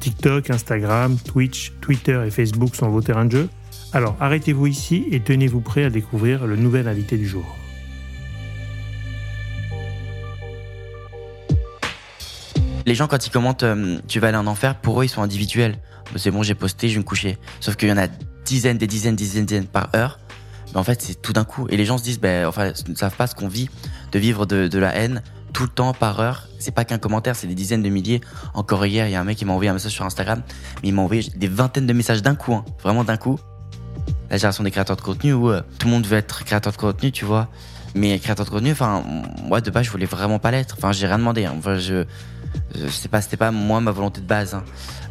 TikTok, Instagram, Twitch, Twitter et Facebook sont vos terrains de jeu Alors arrêtez-vous ici et tenez-vous prêt à découvrir le nouvel invité du jour. Les gens, quand ils commentent euh, Tu vas aller en enfer, pour eux, ils sont individuels. Bah, c'est bon, j'ai posté, je vais me coucher. Sauf qu'il y en a dizaines, des dizaines, des dizaines par heure. Mais en fait, c'est tout d'un coup. Et les gens se disent, ben, enfin, ils ne savent pas ce qu'on vit de vivre de la haine tout le temps par heure. C'est pas qu'un commentaire, c'est des dizaines de milliers. Encore hier, il y a un mec qui m'a envoyé un message sur Instagram, mais il m'a envoyé des vingtaines de messages d'un coup, hein, vraiment d'un coup. La génération des créateurs de contenu où tout le monde veut être créateur de contenu, tu vois. Mais créateur de contenu, enfin, moi de base, je voulais vraiment pas l'être. Enfin, j'ai rien demandé. Hein. Enfin, je, je sais pas, c'était pas moi ma volonté de base. Hein.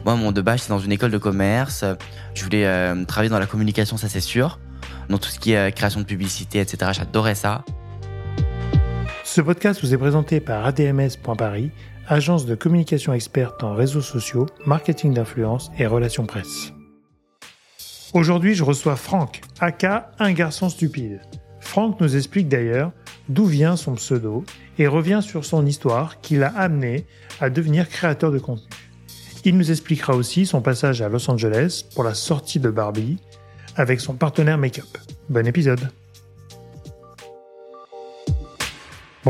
Moi, mon de base, c'est dans une école de commerce. Je voulais euh, travailler dans la communication, ça c'est sûr. Dans tout ce qui est euh, création de publicité, etc. J'adorais ça. Ce podcast vous est présenté par ADMS.Paris, agence de communication experte en réseaux sociaux, marketing d'influence et relations presse. Aujourd'hui, je reçois Franck, aka un garçon stupide. Franck nous explique d'ailleurs d'où vient son pseudo et revient sur son histoire qui l'a amené à devenir créateur de contenu. Il nous expliquera aussi son passage à Los Angeles pour la sortie de Barbie avec son partenaire make-up. Bon épisode.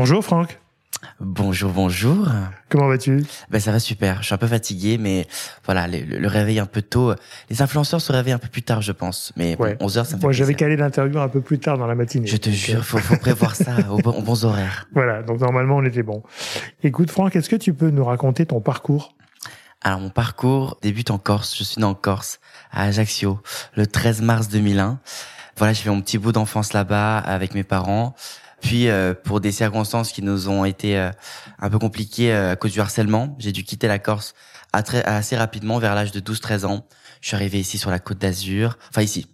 Bonjour Franck. Bonjour, bonjour. Comment vas-tu? Ben ça va super. Je suis un peu fatigué, mais voilà, le, réveil un peu tôt. Les influenceurs se réveillent un peu plus tard, je pense. Mais 11 heures, ça me fait Moi, j'avais calé l'interview un peu plus tard dans la matinée. Je te jure, faut, faut prévoir ça aux, bons horaires. Voilà, donc normalement, on était bon. Écoute, Franck, est-ce que tu peux nous raconter ton parcours? Alors, mon parcours débute en Corse. Je suis né en Corse, à Ajaccio, le 13 mars 2001. Voilà, j'ai fait mon petit bout d'enfance là-bas avec mes parents. Puis euh, pour des circonstances qui nous ont été euh, un peu compliquées euh, à cause du harcèlement, j'ai dû quitter la Corse assez rapidement vers l'âge de 12-13 ans. Je suis arrivé ici sur la Côte d'Azur, enfin ici.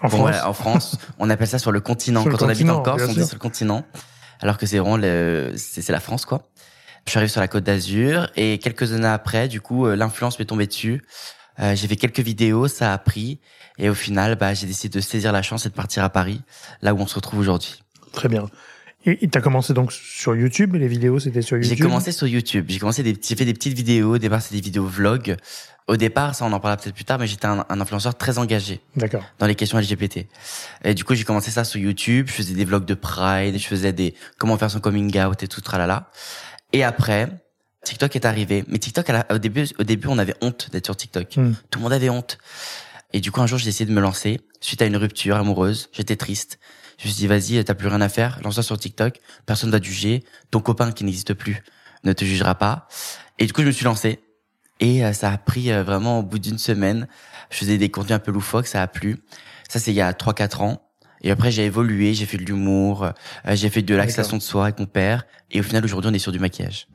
En France. en France, on appelle ça sur le continent. Quand on habite en Corse, on dit sur le continent, alors que c'est vraiment le, c'est la France quoi. Je suis arrivé sur la Côte d'Azur et quelques années après, du coup, l'influence m'est tombée dessus. j'ai fait quelques vidéos, ça a pris et au final, bah, j'ai décidé de saisir la chance et de partir à Paris, là où on se retrouve aujourd'hui. Très bien. Et tu as commencé donc sur YouTube, les vidéos c'était sur YouTube J'ai commencé sur YouTube, j'ai commencé des, j'ai fait des petites vidéos, au départ c'est des vidéos vlogs. Au départ, ça on en parlera peut-être plus tard, mais j'étais un, influenceur très engagé. D'accord. Dans les questions LGBT. Et du coup, j'ai commencé ça sur YouTube, je faisais des vlogs de Pride, je faisais des comment faire son coming out et tout tralala. Et après, TikTok est arrivé, mais TikTok au début au début, on avait honte d'être sur TikTok. Hmm. Tout le monde avait honte. Et du coup, un jour, j'ai essayé de me lancer suite à une rupture amoureuse, j'étais triste. Je me suis dit, vas-y, t'as plus rien à faire, lance-toi sur TikTok, personne va te juger, ton copain qui n'existe plus ne te jugera pas. Et du coup, je me suis lancé. Et euh, ça a pris euh, vraiment au bout d'une semaine. Je faisais des contenus un peu loufoques, ça a plu. Ça, c'est il y a 3-4 ans. Et après, j'ai évolué, j'ai fait de l'humour, euh, j'ai fait de l'accession de soi avec mon père. Et au final, aujourd'hui, on est sur du maquillage.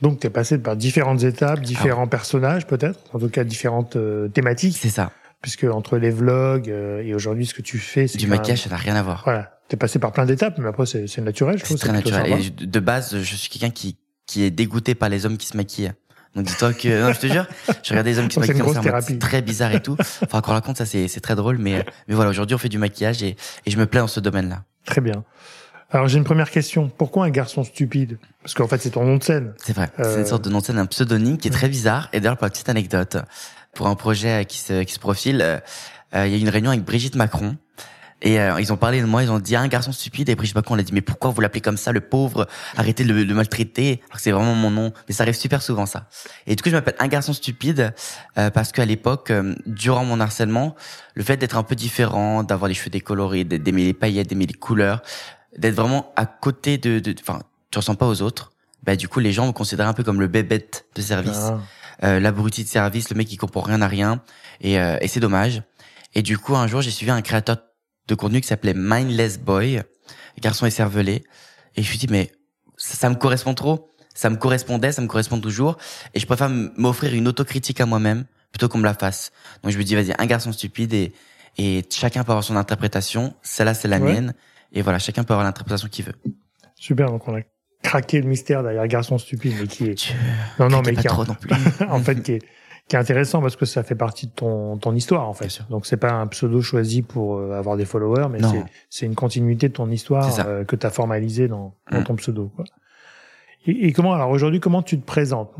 Donc, tu es passé par différentes étapes, différents ah personnages peut-être, en tout cas différentes thématiques. C'est ça puisque entre les vlogs euh, et aujourd'hui ce que tu fais, c'est du maquillage, ça n'a rien à voir. Voilà, t'es passé par plein d'étapes, mais après c'est naturel, je trouve. C'est très naturel. Et de base, je suis quelqu'un qui qui est dégoûté par les hommes qui se maquillent. Donc dis-toi que non, je te jure, je regarde des hommes qui se maquillent, c'est très bizarre et tout. Enfin, qu'on raconte ça, c'est c'est très drôle, mais mais voilà, aujourd'hui on fait du maquillage et et je me plais dans ce domaine-là. Très bien. Alors j'ai une première question. Pourquoi un garçon stupide? Parce qu'en fait c'est ton nom de scène. C'est vrai. C'est une euh, sorte de nom de scène, un pseudonyme qui est très bizarre. Et d'ailleurs pour la petite anecdote, pour un projet qui se qui se profile, euh, il y a eu une réunion avec Brigitte Macron. Et euh, ils ont parlé de moi, ils ont dit un garçon stupide et Brigitte Macron on a dit mais pourquoi vous l'appelez comme ça le pauvre? Arrêtez de le, maltraiter alors que c'est vraiment mon nom mais ça arrive super souvent ça. Et du coup je m'appelle un garçon stupide euh, parce qu'à l'époque durant mon harcèlement le fait d'être un peu différent, d'avoir les cheveux décolorés, d'aimer les paillettes, d'aimer les couleurs, d'être vraiment à côté de enfin tu ressembles pas aux autres, bah du coup les gens me considèrent un peu comme le bébête de service. Ah. L'abruti de service, le mec qui comprend rien à rien et, et c'est dommage. Et du coup, un jour, j'ai suivi un créateur de contenu qui s'appelait Mindless Boy, garçon écervelé. Et je me suis dit, mais ça, me correspond trop. Ça me correspondait, ça me correspond toujours. Et je préfère m'offrir une autocritique à moi-même plutôt qu'on me la fasse. Donc je me dis vas-y un garçon stupide et et chacun peut avoir son interprétation. Celle-là c'est la mienne et voilà chacun peut avoir l'interprétation qu'il veut. Super donc on a craqué le mystère derrière garçon stupide mais qui est non non mais qui non plus. en fait qui est qui est intéressant parce que ça fait partie de ton, ton histoire en fait. Donc c'est pas un pseudo choisi pour euh, avoir des followers, mais c'est une continuité de ton histoire euh, que tu as formalisé dans, dans mm. ton pseudo. Quoi. Et, et, comment alors aujourd'hui comment tu te présentes?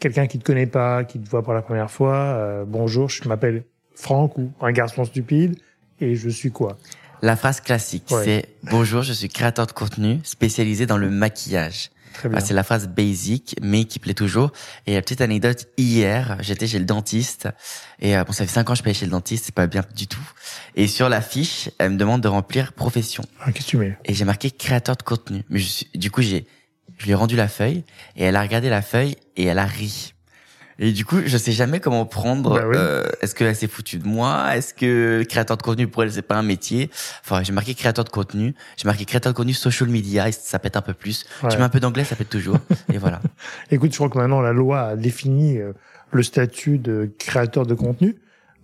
Quelqu'un qui te connaît pas, qui te voit pour la première fois, euh, bonjour, je m'appelle Franck ou un garçon stupide et je suis quoi? La phrase classique c'est bonjour, je suis créateur de contenu spécialisé dans le maquillage. Bah, c'est la phrase basic, mais qui plaît toujours. Et la petite anecdote, hier, j'étais chez le dentiste. Et euh, bon, ça fait cinq ans que je paye chez le dentiste, c'est pas bien du tout. Et sur la fiche, elle me demande de remplir profession. Ah, qu'est-ce que tu mets? Et j'ai marqué créateur de contenu. Mais je suis, du coup, j'ai, je lui ai rendu la feuille et elle a regardé la feuille et elle a ri. Et du coup, je sais jamais comment prendre. Bah euh, est-ce qu'elle s'est foutue de moi? Est-ce que créateur de contenu pour elle c'est pas un métier? Enfin, j'ai marqué créateur de contenu. J'ai marqué créateur de contenu social media et ça pète un peu plus. Tu mets un peu d'anglais, ça pète toujours. et voilà. Écoute, je crois que maintenant la loi a défini euh, le statut de créateur de contenu.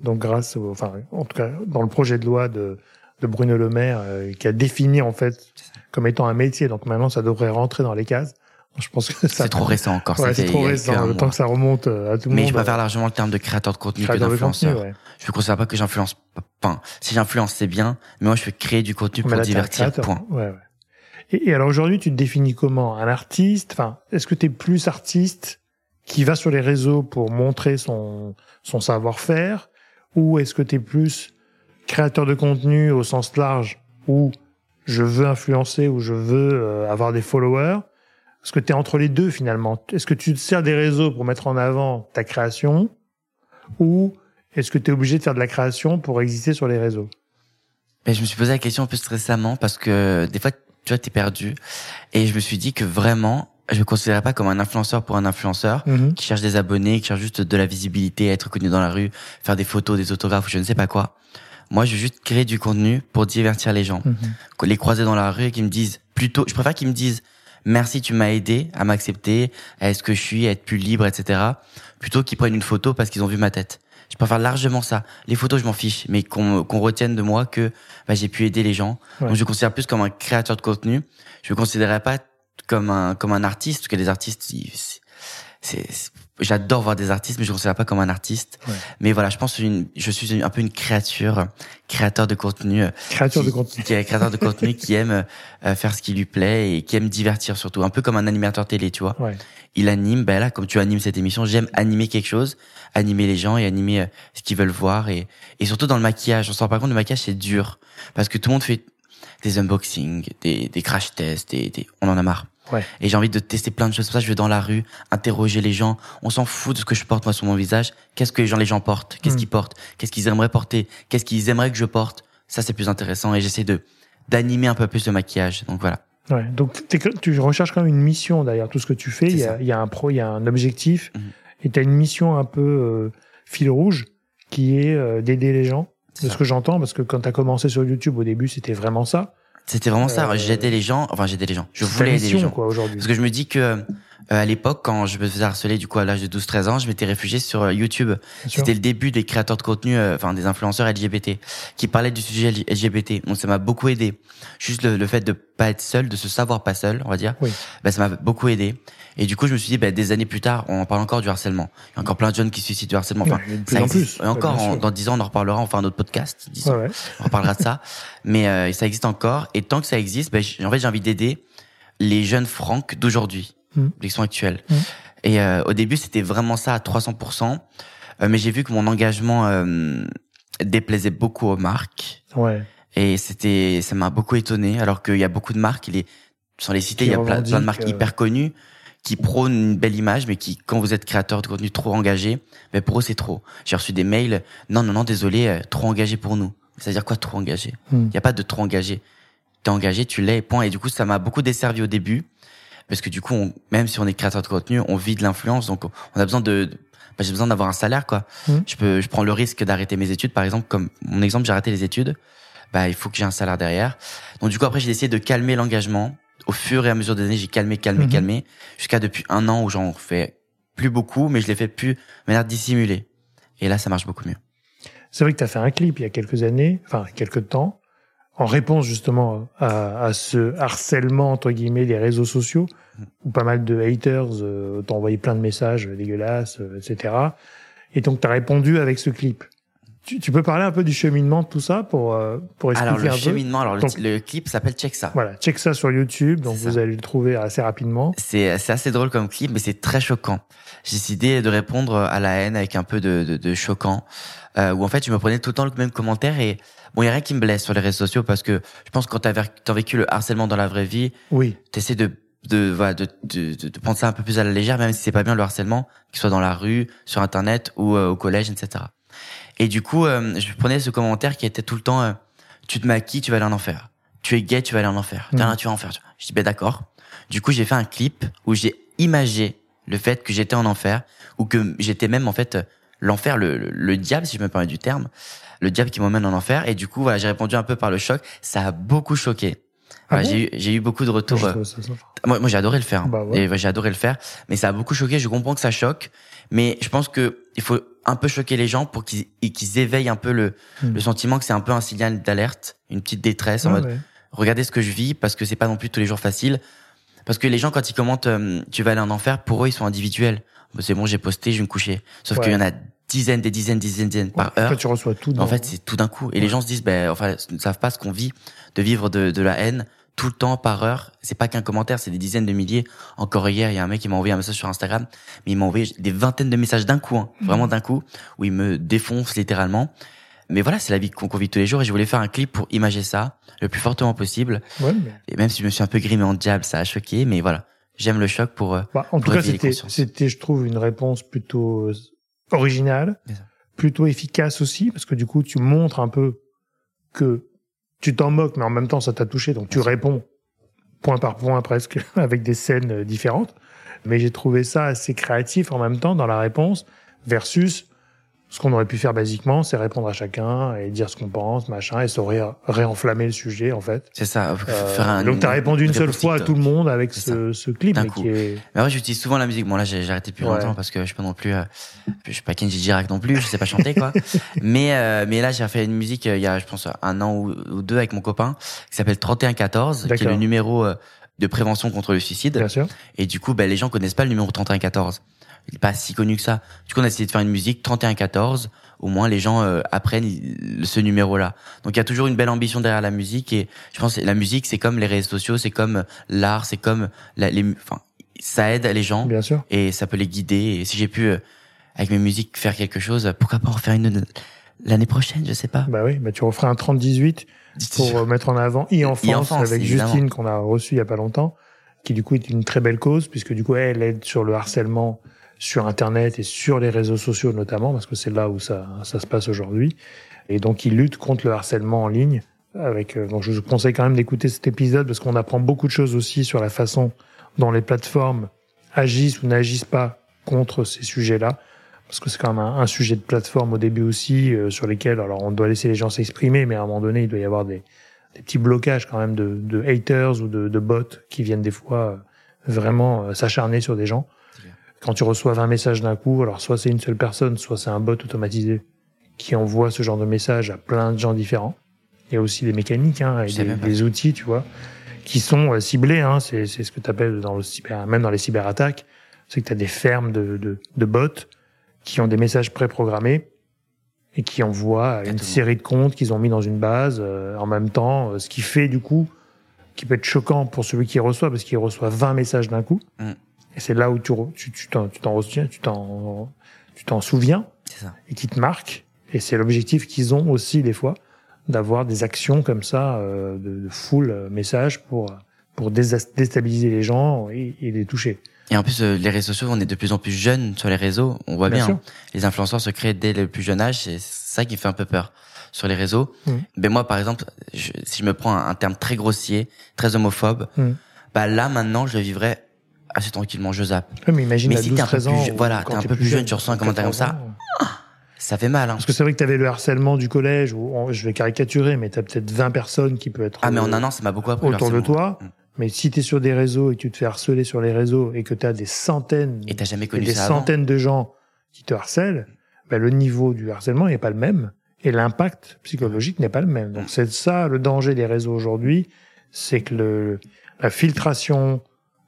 Donc grâce, au, enfin, en tout cas, dans le projet de loi de, de Bruno Le Maire, euh, qui a défini en fait comme étant un métier. Donc maintenant, ça devrait rentrer dans les cases. Je pense que c'est trop récent encore. Ouais, c'est trop récent. Le temps que ça remonte euh, à tout le monde. Mais je préfère largement le terme de créateur de contenu que d'influenceur. Ouais. Je ne considère pas que j'influence. Enfin, si j'influence, c'est bien. Mais moi, je fais créer du contenu pour divertir. Point. Ouais, ouais. Et, et alors aujourd'hui, tu te définis comment? Un artiste? Enfin, est-ce que tu es plus artiste qui va sur les réseaux pour montrer son son savoir-faire, ou est-ce que tu es plus créateur de contenu au sens large, où je veux influencer, ou je veux euh, avoir des followers? Est-ce que tu es entre les deux finalement Est-ce que tu te sers des réseaux pour mettre en avant ta création ou est-ce que tu es obligé de faire de la création pour exister sur les réseaux? Ben, Je me suis posé la question un peu récemment parce que des fois, tu vois, t'es perdu. Et je me suis dit que vraiment, je me considérais pas comme un influenceur pour un influenceur mhm. qui cherche des abonnés, qui cherche juste de la visibilité, être connu dans la rue, faire des photos, des autographes ou je ne sais pas quoi. Moi, je veux juste créer du contenu pour divertir les gens. Mhm. Les croiser dans la rue et qu'ils me disent plutôt, je préfère qu'ils me disent merci, tu m'as aidé à m'accepter, à être ce que je suis, à être plus libre, etc. Plutôt qu'ils prennent une photo parce qu'ils ont vu ma tête. Je préfère largement ça. Les photos, je m'en fiche, mais qu'on retienne de moi que bah, j'ai pu aider les gens. Donc je me considère plus comme un créateur de contenu. Je me considérais pas comme un comme un artiste, parce que les artistes, c'est j'adore voir des artistes, mais je ne considère pas comme un artiste. Mais voilà, je pense que je suis un peu une créature, créateur de contenu. Créateur de contenu. Qui est créateur de contenu, qui aime euh, faire ce qui lui plaît et qui aime divertir surtout. Un peu comme un animateur télé, tu vois. Il anime, ben là, comme tu animes cette émission, j'aime animer quelque chose, animer les gens et animer euh, ce qu'ils veulent voir. Et, et surtout dans le maquillage. On se rend pas compte, le maquillage, c'est dur. Parce que tout le monde fait des unboxings, des, des crash tests, des, des... on en a marre. Et j'ai envie de tester plein de choses. Pour ça, je vais dans la rue, interroger les gens. On s'en fout de ce que je porte moi sur mon visage. Qu'est-ce que les gens, les gens portent? Qu'est-ce hmm. qu'ils portent? Qu'est-ce qu'ils aimeraient porter? Qu'est-ce qu'ils aimeraient que je porte? Ça, c'est plus intéressant. Et j'essaie de d'animer un peu plus le maquillage. Donc voilà. Ouais. Donc tu recherches quand même une mission derrière tout ce que tu fais. Il y, a, il y a, un pro, il y a un objectif. Mhm. Et tu as une mission un peu euh, fil rouge qui est euh, d'aider les gens. De ce que j'entends, parce que quand tu as commencé sur YouTube au début, c'était vraiment ça. C'était vraiment ça. Euh, j'aidais les gens. Enfin, j'aidais les gens. Je voulais aider les gens. Quoi. Parce que je me dis que à l'époque, quand je me faisais harceler, du coup, à l'âge de 12-13 ans, je m'étais réfugié sur euh, YouTube. C'était le début des créateurs de contenu, enfin des influenceurs LGBT, qui parlaient du sujet LGBT. Donc ça m'a beaucoup aidé. Juste le, fait de pas être seul, de se savoir pas seul, on va dire. Oui. Ben, ça m'a beaucoup aidé. Et du coup, je me suis dit, ben, des années plus tard, on en parle encore du harcèlement. Il y a encore plein de jeunes qui suicident du harcèlement. Enfin, ça existe. Et encore, dans dix ans, on en reparlera, on fera un autre podcast. Ouais, On reparlera de ça. Mais euh, ça existe encore. Et tant que ça existe, ben, en fait, j'ai envie d'aider les jeunes francs d'aujourd'hui, mmh. actuels. Mmh. Et euh, au début, c'était vraiment ça à 300%. Euh, mais j'ai vu que mon engagement euh, déplaisait beaucoup aux marques. Ouais. Et c'était, ça m'a beaucoup étonné, alors qu'il y a beaucoup de marques, il est, sans les citer, il y a plein, plein de marques hyper connues qui prônent une belle image, mais qui, quand vous êtes créateur de contenu trop engagé, mais pour eux c'est trop. J'ai reçu des mails, non, non, non, désolé, euh, trop engagé pour nous. C'est-à-dire quoi trop engagé? Il hmm. n'y a pas de trop engagé. T'es engagé, tu l'es, point. Et du coup, ça m'a beaucoup desservi au début, parce que du coup, on, même si on est créateur de contenu, on vit de l'influence, donc on a besoin de, bah, j'ai besoin d'avoir un salaire, quoi. Hmm. Je peux, je prends le risque d'arrêter mes études, par exemple, comme mon exemple, j'ai arrêté les études. Bah, il faut que j'ai un salaire derrière. Donc du coup, après, j'ai essayé de calmer l'engagement au fur et à mesure des années, j'ai calmé, calmé, mhm. calmé, jusqu'à depuis un an où j'en fais plus beaucoup, mais je l'ai fait plus de manière dissimulée. Et là, ça marche beaucoup mieux. C'est vrai que tu as fait un clip il y a quelques années, enfin quelques temps, en réponse justement à, à ce harcèlement entre guillemets des réseaux sociaux, où pas mal de haters euh, t'ont envoyé plein de messages dégueulasses, euh, etc. Et donc tu as répondu avec ce clip. Tu, tu peux parler un peu du cheminement de tout ça pour euh, pour expliquer Alors le un peu. cheminement, alors le, Donc- le clip s'appelle Check ça. Voilà, check ça sur YouTube, donc ça. vous allez le trouver assez rapidement. C'est c'est assez drôle comme clip, mais c'est très choquant. J'ai décidé de répondre à la haine avec un peu de, de, de choquant, euh, où en fait je me prenais tout le temps le même commentaire et bon, il y a rien qui me blesse sur les réseaux sociaux parce que je pense que quand t'as vécu le harcèlement dans la vraie vie, Oui, t'essaies de de, voilà, de, de, de, de prendre ça un peu plus à la légère, même si c'est pas bien le harcèlement, qu'il soit dans la rue, sur internet ou euh, au collège, etc. Et du coup, euh, je prenais ce commentaire qui était tout le temps euh, tu te maquilles, tu vas aller en enfer. Tu es gay, tu vas aller en enfer. T'as Mm. un, tu vas en enfer. Je dis ben d'accord. Du coup, j'ai fait un clip où j'ai imagé le fait que j'étais en enfer ou que j'étais même en fait euh, l'enfer, le, le, le diable, si je me permets du terme, le diable qui m'emmène en enfer. Et du coup, voilà, j'ai répondu un peu par le choc. Ça a beaucoup choqué. Ah Voilà, bon j'ai eu, j'ai eu beaucoup de retours. Euh, moi, moi j'ai adoré le faire. hein. Bah ouais. Et ouais, j'ai adoré le faire, mais ça a beaucoup choqué. Je comprends que ça choque, mais je pense que il faut un peu choquer les gens pour qu'ils et qu'ils éveillent un peu le, Hmm. le sentiment que c'est un peu un signal d'alerte, une petite détresse en mode ouais. regardez ce que je vis parce que c'est pas non plus tous les jours facile. Parce que les gens quand ils commentent euh, tu vas aller en enfer, pour eux ils sont individuels. Bon, c'est bon, j'ai posté, je vais me coucher. Sauf Ouais. qu'il y en a dizaines, des dizaines, des dizaines, dizaines par heure. Tu reçois tout. En fait, c'est tout d'un coup. Et les gens se disent, ben, enfin, ils ne savent pas ce qu'on vit, de vivre de, de la haine tout le temps, par heure. C'est pas qu'un commentaire, c'est des dizaines de milliers. Encore hier, il y a un mec qui m'a envoyé un message sur Instagram, mais il m'a envoyé des vingtaines de messages d'un coup, hein, vraiment d'un coup, où il me défonce littéralement. Mais voilà, c'est la vie qu'on vit tous les jours et je voulais faire un clip pour imager ça le plus fortement possible. Ouais, mais- Et même si je me suis un peu grimé en diable, ça a choqué, mais voilà. J'aime le choc pour, euh, Bah, en tout Pour cas, réveiller les c'était, je trouve, une réponse plutôt euh, originale, plutôt efficace aussi, parce que du coup, tu montres un peu que tu t'en moques, mais en même temps, ça t'a touché, donc tu réponds point par point presque, avec des scènes euh, différentes. Mais j'ai trouvé ça assez créatif en même temps dans la réponse, versus ce qu'on aurait pu faire basiquement, c'est répondre à chacun et dire ce qu'on pense, machin, et ça aurait réenflammé le sujet, en fait. c'est ça. Euh, faire un, donc, t'as répondu une seule fois à tout le monde avec ce, ce clip, coup. est... Mais ouais, j'utilise souvent la musique. Bon là, j'ai arrêté depuis Ouais. longtemps parce que je suis pas non plus, euh, je suis pas Kenji Girac non plus, je sais pas chanter quoi. mais euh, mais là, j'ai fait une musique euh, il y a, je pense, un an ou, ou deux avec mon copain qui s'appelle 3114, qui est le numéro euh, de prévention contre le suicide. Bien sûr. Et du coup, ben les gens connaissent pas le numéro 3114. Il est pas si connu que ça. Du coup, on a essayé de faire une musique 3114. Au moins, les gens euh, apprennent ce numéro-là. Donc, il y a toujours une belle ambition derrière la musique. Et je pense que la musique, c'est comme les réseaux sociaux, c'est comme l'art, c'est comme la, les, enfin, ça aide les gens Bien sûr. et ça peut les guider. Et si j'ai pu, euh, avec mes musiques, faire quelque chose, pourquoi pas en faire une l'année prochaine, je sais pas. Bah oui, bah tu referas un 30-18 pour euh, mettre en avant e-enfance E-enfance, avec évidemment. Justine qu'on a reçu il y a pas longtemps, qui du coup est une très belle cause puisque du coup elle aide sur le harcèlement sur Internet et sur les réseaux sociaux notamment parce que c'est là où ça, ça se passe aujourd'hui. Et donc il lutte contre le harcèlement en ligne. Avec, euh, donc je vous conseille quand même d'écouter cet épisode parce qu'on apprend beaucoup de choses aussi sur la façon dont les plateformes agissent ou n'agissent pas contre ces sujets-là. Parce que c'est quand même un, un sujet de plateforme au début aussi, euh, sur lesquels alors on doit laisser les gens s'exprimer, mais à un moment donné, il doit y avoir des, des petits blocages quand même de, de haters ou de, de bots qui viennent des fois euh, vraiment euh, s'acharner sur des gens. Quand tu reçois 20 messages d'un coup, alors soit c'est une seule personne, soit c'est un bot automatisé qui envoie ce genre de messages à plein de gens différents. Il y a aussi des mécaniques hein, et des, outils, tu vois, qui sont euh, ciblés. Hein, c'est ce que tu appelles dans le cyber, même dans les cyberattaques, c'est que tu as des fermes de, de, de bots qui ont des messages préprogrammés et qui envoient une série de comptes qu'ils ont mis dans une base euh, en même temps, euh, ce qui fait du coup qui peut être choquant pour celui qui reçoit parce qu'il reçoit 20 messages d'un coup. Mm. Et c'est là où tu tu tu t'en tu t'en retiens, tu t'en tu t'en souviens ça. et qui te marque. Et c'est l'objectif qu'ils ont aussi des fois d'avoir des actions comme ça euh, de, de full euh, message pour pour déstabiliser les gens et, et les toucher. Et en plus, euh, les réseaux sociaux, on est de plus en plus jeunes sur les réseaux. On voit Bien bien. hein. Les influenceurs se créent dès le plus jeune âge. C'est ça qui fait un peu peur sur les réseaux. Mhm. Ben moi, par exemple, je- si je me prends un, un terme très grossier, très homophobe, Mhm. bah là maintenant, je le vivrais assez tranquillement. Je zappe. Ouais, mais imagine Mais si 12, t'es un peu 13 ans, plus voilà, t'es un t'es peu plus jeune, tu reçois un commentaire comme ça. 14 ans. Ça fait mal. Hein. Parce que c'est vrai que tu avais le harcèlement du collège, où on- je vais caricaturer, mais tu as peut-être 20 personnes qui peuvent être Ah mais en euh, un an, ça m'a beaucoup appris. autour de toi. Mhm. Mais si tu es sur des réseaux et que tu te fais harceler sur les réseaux et que tu as des centaines Et t'as jamais et connu des ça avant. centaines de gens qui te harcèlent, ben, le niveau du harcèlement n'est pas le même et l'impact psychologique n'est pas le même. Donc c'est ça le danger des réseaux aujourd'hui, c'est que le, la filtration,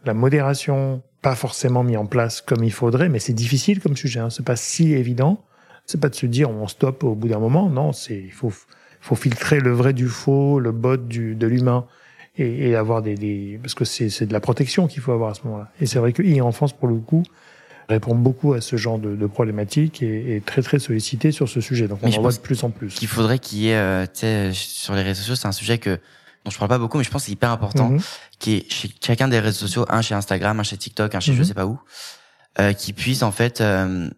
la modération, pas forcément mis en place comme il faudrait, mais c'est difficile comme sujet. Hein. C'est pas si évident. C'est pas de se dire on stoppe au bout d'un moment. Non, c'est il faut faut filtrer le vrai du faux, le bot du de l'humain et, et, avoir des, des parce que c'est c'est de la protection qu'il faut avoir à ce moment-là. Et c'est vrai que e-enfance pour le coup répond beaucoup à ce genre de, de problématiques et est très très sollicité sur ce sujet. Donc on en voit de plus en plus. Qu'il faudrait qu'il y ait, euh, sur les réseaux sociaux, c'est un sujet que dont je parle pas beaucoup, mais je pense que c'est hyper important, mm-hmm. qui est chez chacun des réseaux sociaux, un chez Instagram, un chez TikTok, un chez je mm-hmm. sais pas où, euh, qui puisse en fait, euh,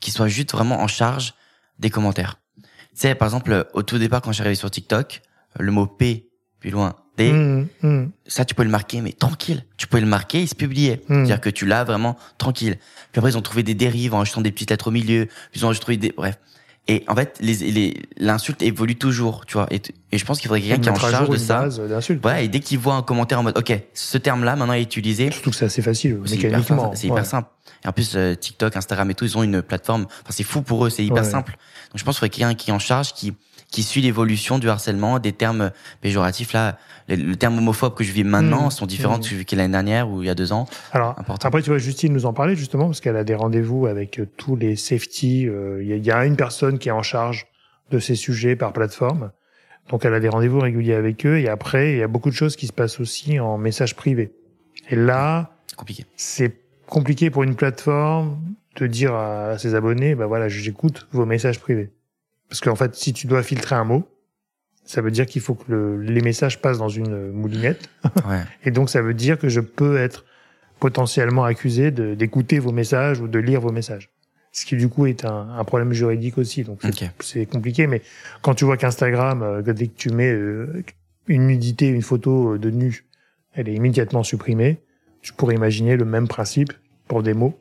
qui soit juste vraiment en charge des commentaires. Tu sais, par exemple, au tout départ, quand arrivé sur TikTok, le mot P, plus loin, D, mm-hmm. ça tu peux le marquer, mais tranquille. Tu peux le marquer, il se publiait. C'est-à-dire que tu l'as vraiment tranquille. Puis après, ils ont trouvé des dérives en ajoutant des petites lettres au milieu. Ils ont ajouté des, bref. Et en fait, les, l'insulte évolue toujours, tu vois. Et, et je pense qu'il faudrait quelqu'un qui est en charge de ça. Ouais, et dès qu'il voit un commentaire en mode, OK, ce terme-là, maintenant est utilisé. Surtout que c'est assez facile. C'est hyper, simple. Et en plus, euh, TikTok, Instagram et tout, ils ont une plateforme. Enfin, c'est fou pour eux, c'est hyper simple. Donc, je pense qu'il faudrait quelqu'un qui est en charge, qui, qui suit l'évolution du harcèlement, des termes péjoratifs. Là, le, terme homophobe que je vis maintenant mmh. sont différents mmh. de celui l'année dernière ou il y a deux ans. Alors, après, tu vois, Justine nous en parlait justement parce qu'elle a des rendez-vous avec euh, tous les safety. Euh, il y, y, a une personne qui est en charge de ces sujets par plateforme. Donc, elle a des rendez-vous réguliers avec eux. Et après, il y a beaucoup de choses qui se passent aussi en message privé. Et là, c'est compliqué. C'est compliqué pour une plateforme de dire à ses abonnés, bah voilà, j'écoute vos messages privés. Parce qu'en fait, si tu dois filtrer un mot, ça veut dire qu'il faut que le, les messages passent dans une moulinette. Ouais. Et donc, ça veut dire que je peux être potentiellement accusé d'écouter vos messages ou de lire vos messages. Ce qui, du coup, est un, un problème juridique aussi. Donc, c'est compliqué. Mais quand tu vois qu'Instagram, euh, dès que tu mets euh, une nudité, une photo de nu, elle est immédiatement supprimée, tu pourrais imaginer le même principe pour des mots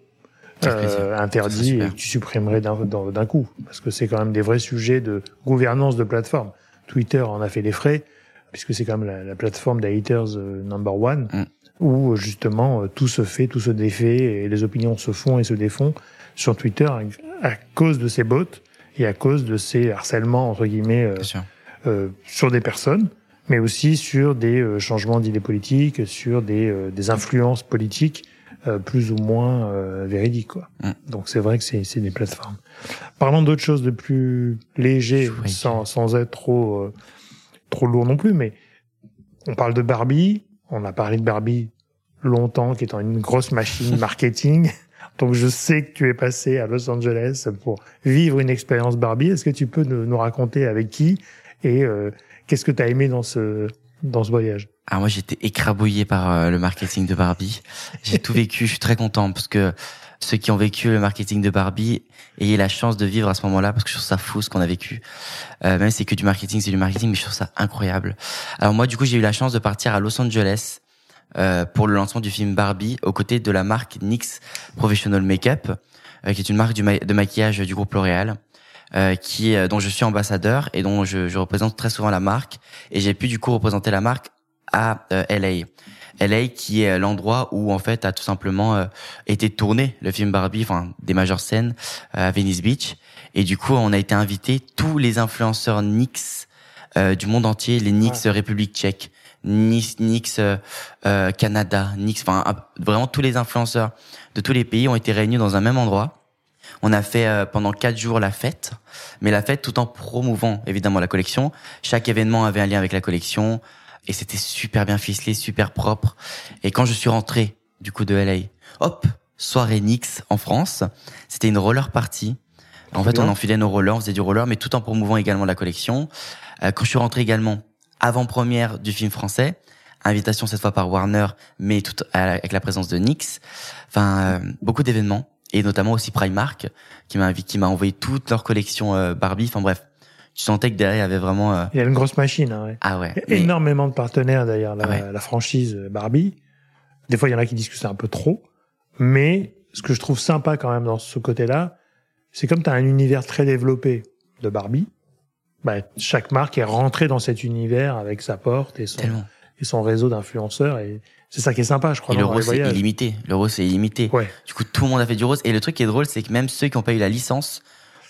euh, interdits et que tu supprimerais d'un coup. Parce que c'est quand même des vrais sujets de gouvernance de plateforme. Twitter en a fait les frais, puisque c'est quand même la, la plateforme des haters euh, number one, mm. où justement euh, tout se fait, tout se défait, et les opinions se font et se défont sur Twitter à, cause de ces bots et à cause de ces harcèlements, entre guillemets, euh, sur des personnes mais aussi sur des changements d'idées politiques, sur des, des influences politiques euh, plus ou moins euh, véridiques. Quoi. Mm. Donc c'est vrai que c'est des plateformes. Parlons d'autres choses de plus léger, sans, sans être trop euh, trop lourd non plus, mais on parle de Barbie. On a parlé de Barbie longtemps, qui étant une grosse machine marketing. Donc je sais que tu es passé à Los Angeles pour vivre une expérience Barbie. Est-ce que tu peux nous, nous raconter avec qui et qu'est-ce que tu as aimé dans ce dans ce voyage ah moi j'étais écrabouillé par euh, le marketing de Barbie. J'ai tout vécu, je suis très content parce que ceux qui ont vécu le marketing de Barbie ayez la chance de vivre à ce moment-là parce que je trouve ça fou ce qu'on a vécu. Euh, même si c'est que du marketing, c'est du marketing, mais je trouve ça incroyable. Alors moi du coup j'ai eu la chance de partir à Los Angeles euh, pour le lancement du film Barbie aux côtés de la marque NYX Professional Makeup, euh, qui est une marque de maquillage du groupe L'Oréal. Euh, qui dont je suis ambassadeur et dont je, je représente très souvent la marque et j'ai pu du coup représenter la marque à euh, LA. LA qui est l'endroit où en fait a tout simplement euh, été tourné le film Barbie, enfin des majeures scènes euh, à Venice Beach. Et du coup, on a été invité tous les influenceurs NYX du monde entier, les NYX République Tchèque, NYX, Canada, NYX, enfin vraiment tous les influenceurs de tous les pays ont été réunis dans un même endroit. On a fait pendant quatre jours la fête, mais la fête tout en promouvant évidemment la collection. Chaque événement avait un lien avec la collection et c'était super bien ficelé, super propre. Et quand je suis rentré du coup de LA, hop, soirée Nix en France, c'était une roller party. En fait, on enfilait nos rollers, on faisait du roller, mais tout en promouvant également la collection. Euh, quand je suis rentré également, avant-première du film français, invitation cette fois par Warner, mais tout avec la présence de Nix. Enfin, euh, beaucoup d'événements et notamment aussi Primark qui m'a qui m'a envoyé toute leur collection euh, Barbie. Enfin bref, tu sentais que derrière il y avait vraiment. Euh... Il y a une grosse machine. Hein, ouais. Ah ouais. énormément de partenaires d'ailleurs la, ah la, franchise Barbie. Des fois il y en a qui disent que c'est un peu trop, mais ce que je trouve sympa quand même dans ce côté-là, c'est comme tu as un univers très développé de Barbie. Bah, chaque marque est rentrée dans cet univers avec sa porte et son, et son réseau d'influenceurs et c'est ça qui est sympa, je crois. Et le rose c'est illimité. Le rose c'est illimité. Ouais. Du coup, tout le monde a fait du rose. Et le truc qui est drôle, c'est que même ceux qui n'ont pas eu la licence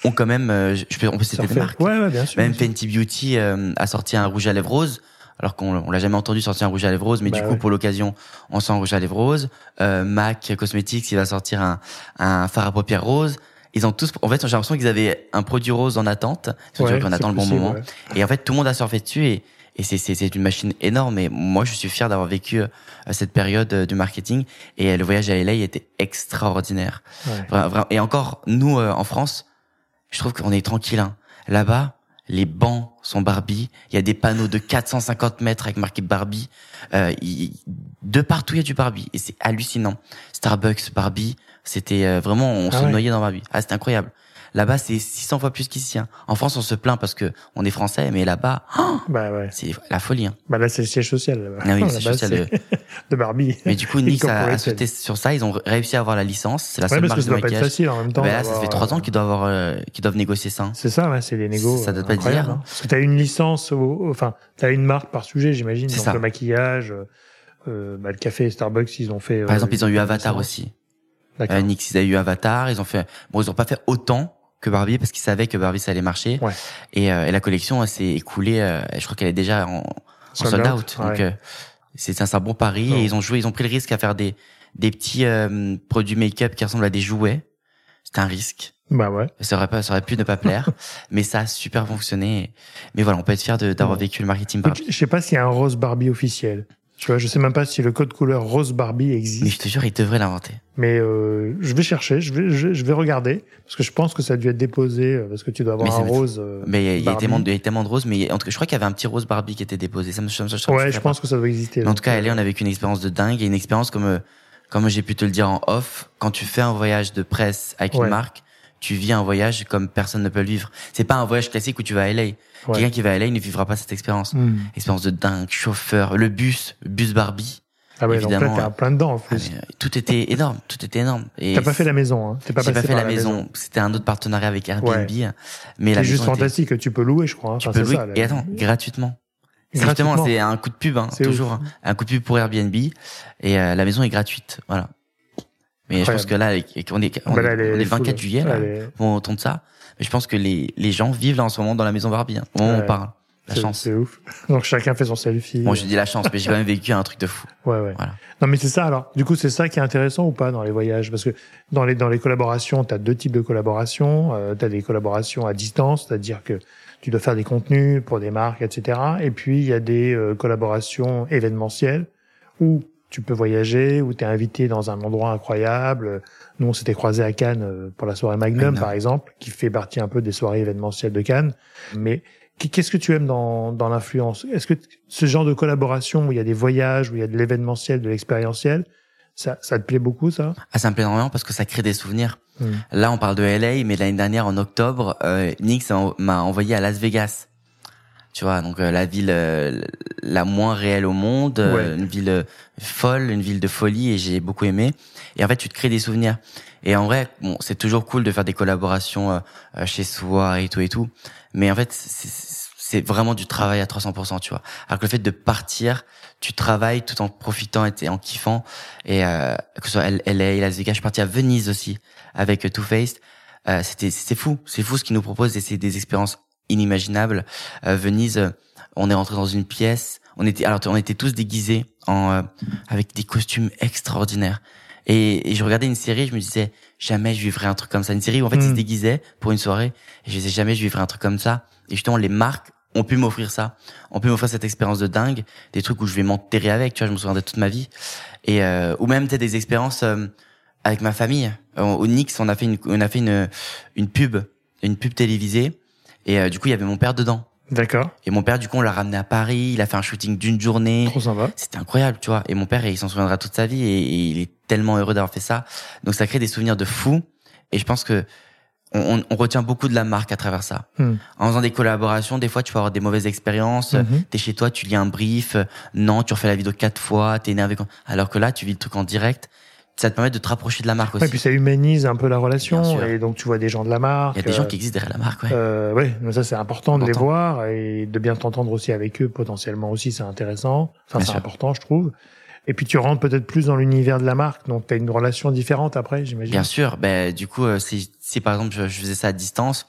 ont quand même, euh, je peux, on peut citer des marques. Ouais, ouais, bien sûr. Même bien sûr. Fenty Beauty euh, a sorti un rouge à lèvres rose. Alors qu'on on l'a jamais entendu sortir un rouge à lèvres rose, mais Bah du coup ouais. pour l'occasion, on sent un rouge à lèvres rose. Euh, Mac Cosmetics, il va sortir un, un fard à paupières rose. Ils ont tous, en fait, j'ai l'impression qu'ils avaient un produit rose en attente. Ouais, qu'on c'est attend le bon possible, moment. ouais. Et en fait, tout le monde a surfé dessus et, et c'est, une machine énorme. Et moi, je suis fier d'avoir vécu euh, cette période euh, du marketing. Et euh, le voyage à LA était extraordinaire. Ouais. Et encore, nous, en France, je trouve qu'on est tranquille. Hein. Là-bas, les bancs sont Barbie. Il y a des panneaux de 450 mètres avec marqué Barbie. Euh, il- de partout, il y a du Barbie. Et c'est hallucinant. Starbucks, Barbie. C'était vraiment, on Ah se ouais. noyait dans Barbie. Ah, c'était incroyable. Là-bas, c'est 600 fois plus qu'ici. hein. En France, on se plaint parce que on est français, mais là-bas, oh, Bah ouais. c'est la folie. Hein. Bah là, c'est le siège social. là-bas. Ah oui, Là-bas, c'est social, c'est de Barbie. Mais du coup, Nix a, sauté sur ça. Ils ont réussi à avoir la licence. C'est la Ouais, seule marque que ça de maquillage. facile en même temps. Ben là, ça fait trois ans euh, qu'ils doivent avoir, euh, qu'ils doivent négocier ça. C'est ça, ouais, c'est les négos. Ça doit euh, pas d'hier, hein. Parce que t'as une licence, au- enfin, t'as une marque par sujet, j'imagine. C'est Donc ça. le maquillage, euh, euh, bah, le café Starbucks, ils ont fait. Par euh, exemple, ils ont eu Avatar aussi. Euh, Nix, ils ont eu Avatar. Ils ont fait, bon, ils ont pas fait autant que Barbie parce qu'ils savaient que Barbie ça allait marcher. Ouais. Et, euh, et la collection elle s'est écoulée. euh, je crois qu'elle est déjà en, en Sold out. Donc euh, c'est c'est un bon pari. Oh. Et ils ont joué, ils ont pris le risque à faire des des petits euh, produits make-up qui ressemblent à des jouets. C'était un risque. Bah ouais. Ça aurait pas, ça aurait pu ne pas plaire, mais ça a super fonctionné. Mais voilà, on peut être fier d'avoir vécu le marketing Barbie. Je sais pas s'il y a un rose Barbie officiel. Tu vois, je sais même pas si le code couleur rose Barbie Mais existe. je te jure, ils devraient l'inventer. Mais euh, je vais chercher, je vais, je, je vais regarder parce que je pense que ça a dû être déposé euh, parce que tu dois avoir Mais un rose. euh, Mais il y a- il y, a tellement de, il roses, mais en tout cas, je crois qu'il y avait un petit rose Barbie qui était déposé. Ça me, ça me- ça me- Ouais, je pas. pense que ça doit exister. Mais en tout cas, euh, LA, on a vécu une expérience de dingue et une expérience comme, comme j'ai pu te le dire en off, quand tu fais un voyage de presse avec Ouais. une marque, tu vis un voyage comme personne ne peut le vivre. C'est pas un voyage classique où tu vas à LA. ouais. Quelqu'un qui va à LA ne vivra pas cette expérience. Hmm. Expérience de dingue, chauffeur, le bus, bus Barbie. Ah ouais, donc là, Évidemment, t'es en plein dedans en plus. euh, tout était énorme, tout était énorme. Et T'as pas fait la maison, hein. T'es pas passé pas fait par la maison. C'était un autre partenaire avec Airbnb. Mais la C'est juste était- fantastique que tu peux louer, je crois. hein. Tu Enfin, peux c'est louer. ça, et attends, gratuitement. Justement, c'est un coup de pub, hein, toujours. ouf. hein. Un coup de pub pour Airbnb. Et euh, la maison est gratuite. Voilà. Mais je pense que là, on est, on Bah là, est, on est le full. 24 juillet, là. Est- On tourne ça. Mais je pense que les, les gens vivent là en ce moment dans la maison Barbie. Hein, au moment où on parle. La chance. C'est ouf. Donc chacun fait son selfie. Bon, je dis la chance, mais j'ai quand même vécu un truc de fou. Ouais, ouais. Voilà. Non, mais c'est ça. Alors, du coup, c'est ça qui est intéressant ou pas dans les voyages, parce que dans les dans les collaborations, tu as deux types de collaborations. Euh, tu as des collaborations à distance, c'est-à-dire que tu dois faire des contenus pour des marques, etc. Et puis il y a des euh, collaborations événementielles où tu peux voyager, où tu es invité dans un endroit incroyable. Nous, on s'était croisés à Cannes euh, pour la soirée Magnum, par exemple, qui fait partie un peu des soirées événementielles de Cannes. Mais Qu'est-ce que tu aimes dans, dans l'influence? Est-ce que ce genre de collaboration où il y a des voyages, où il y a de l'événementiel, de l'expérientiel, ça, ça te plaît beaucoup, ça? Ah, ça me plaît énormément parce que ça crée des souvenirs. Hmm. Là, on parle de LA, mais l'année dernière, en octobre, euh, Nix m'a envoyé à Las Vegas. Tu vois, donc euh, la ville euh, la moins réelle au monde, euh, Ouais. une ville euh, folle, une ville de folie, et j'ai beaucoup aimé. Et en fait, tu te crées des souvenirs. Et en vrai, bon, c'est toujours cool de faire des collaborations euh, chez soi et tout et tout. Mais en fait, c'est vraiment du travail à 300%, tu vois. Alors que le fait de partir, tu travailles tout en profitant et en kiffant. Et euh, que ce soit LA, Las Vegas, je suis parti à Venise aussi avec Too Faced. Euh, c'était c'est fou, c'est fou ce qu'ils nous proposent et c'est des expériences inimaginables. Euh, Venise, euh, on est rentré dans une pièce, on était alors on était tous déguisés en euh, avec des costumes extraordinaires. Et, et je regardais une série, je me disais jamais je vivrai un truc comme ça. Une série où en fait ils se déguisaient pour une soirée et je disais jamais je vivrai un truc comme ça. Et justement les marques ont pu m'offrir ça, ont pu m'offrir cette expérience de dingue, des trucs où je vais m'enterrer avec, tu vois, je me souviendrai toute ma vie. Et euh, ou même peut-être des expériences euh, avec ma famille. Au, au Nix, on a fait une on a fait une une pub, une pub télévisée et euh, du coup il y avait mon père dedans. D'accord. Et mon père du coup on l'a ramené à Paris, il a fait un shooting d'une journée. Trop sympa. C'était incroyable, tu vois. Et mon père, il s'en souviendra toute sa vie et, et il est tellement heureux d'avoir fait ça. Donc ça crée des souvenirs de fou. Et je pense que on, on- on retient beaucoup de la marque à travers ça. Hmm. En faisant des collaborations, des fois tu vas avoir des mauvaises expériences. Mhm. T'es chez toi, tu lis un brief. Non, tu refais la vidéo quatre fois. T'es énervé. Alors que là, tu vis le truc en direct. Ça te permet de te rapprocher de la marque aussi. Ouais, puis ça humanise un peu la relation et donc tu vois des gens de la marque. Il y a des gens euh, qui existent derrière la marque, ouais. Euh, ouais, mais ça c'est important de les voir et de bien t'entendre aussi avec eux potentiellement aussi c'est intéressant. Enfin c'est important je trouve. Et puis tu rentres peut-être plus dans l'univers de la marque, donc tu as une relation différente après, j'imagine. Bien sûr. Ben du coup, euh, si, si par exemple je, je faisais ça à distance,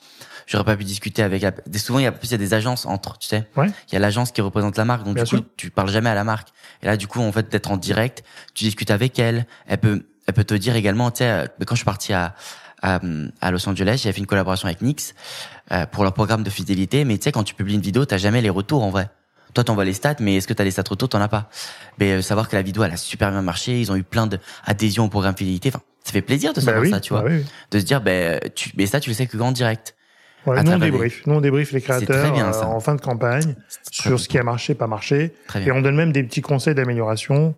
j'aurais pas pu discuter avec. La... Souvent, il y a il y a des agences entre, tu sais. Ouais. Il y a l'agence qui représente la marque, donc Bien du coup, tu parles jamais à la marque. Et là, du coup, en fait, d'être en direct, tu discutes avec elle. Elle peut, elle peut te dire également, tu sais, euh, quand je suis parti à à, à Los Angeles, j'ai fait une collaboration avec Nix euh, pour leur programme de fidélité. Mais tu sais, quand tu publies une vidéo, t'as jamais les retours en vrai. Toi, t'envoies les stats, mais est-ce que t'as les stats retours? T'en as pas. Mais euh, savoir que la vidéo, elle a super bien marché, ils ont eu plein d'adhésions au programme fidélité. Enfin, ça fait plaisir de Bah savoir oui, ça, tu vois, bah oui. de se dire, ben, tu, mais ça, tu le sais que en direct. Ouais, nous, on travers les- débrief. Nous, on débrief les très créateurs bien, euh, en fin de campagne C'est sur ce qui a marché, pas marché. Et on donne même des petits conseils d'amélioration,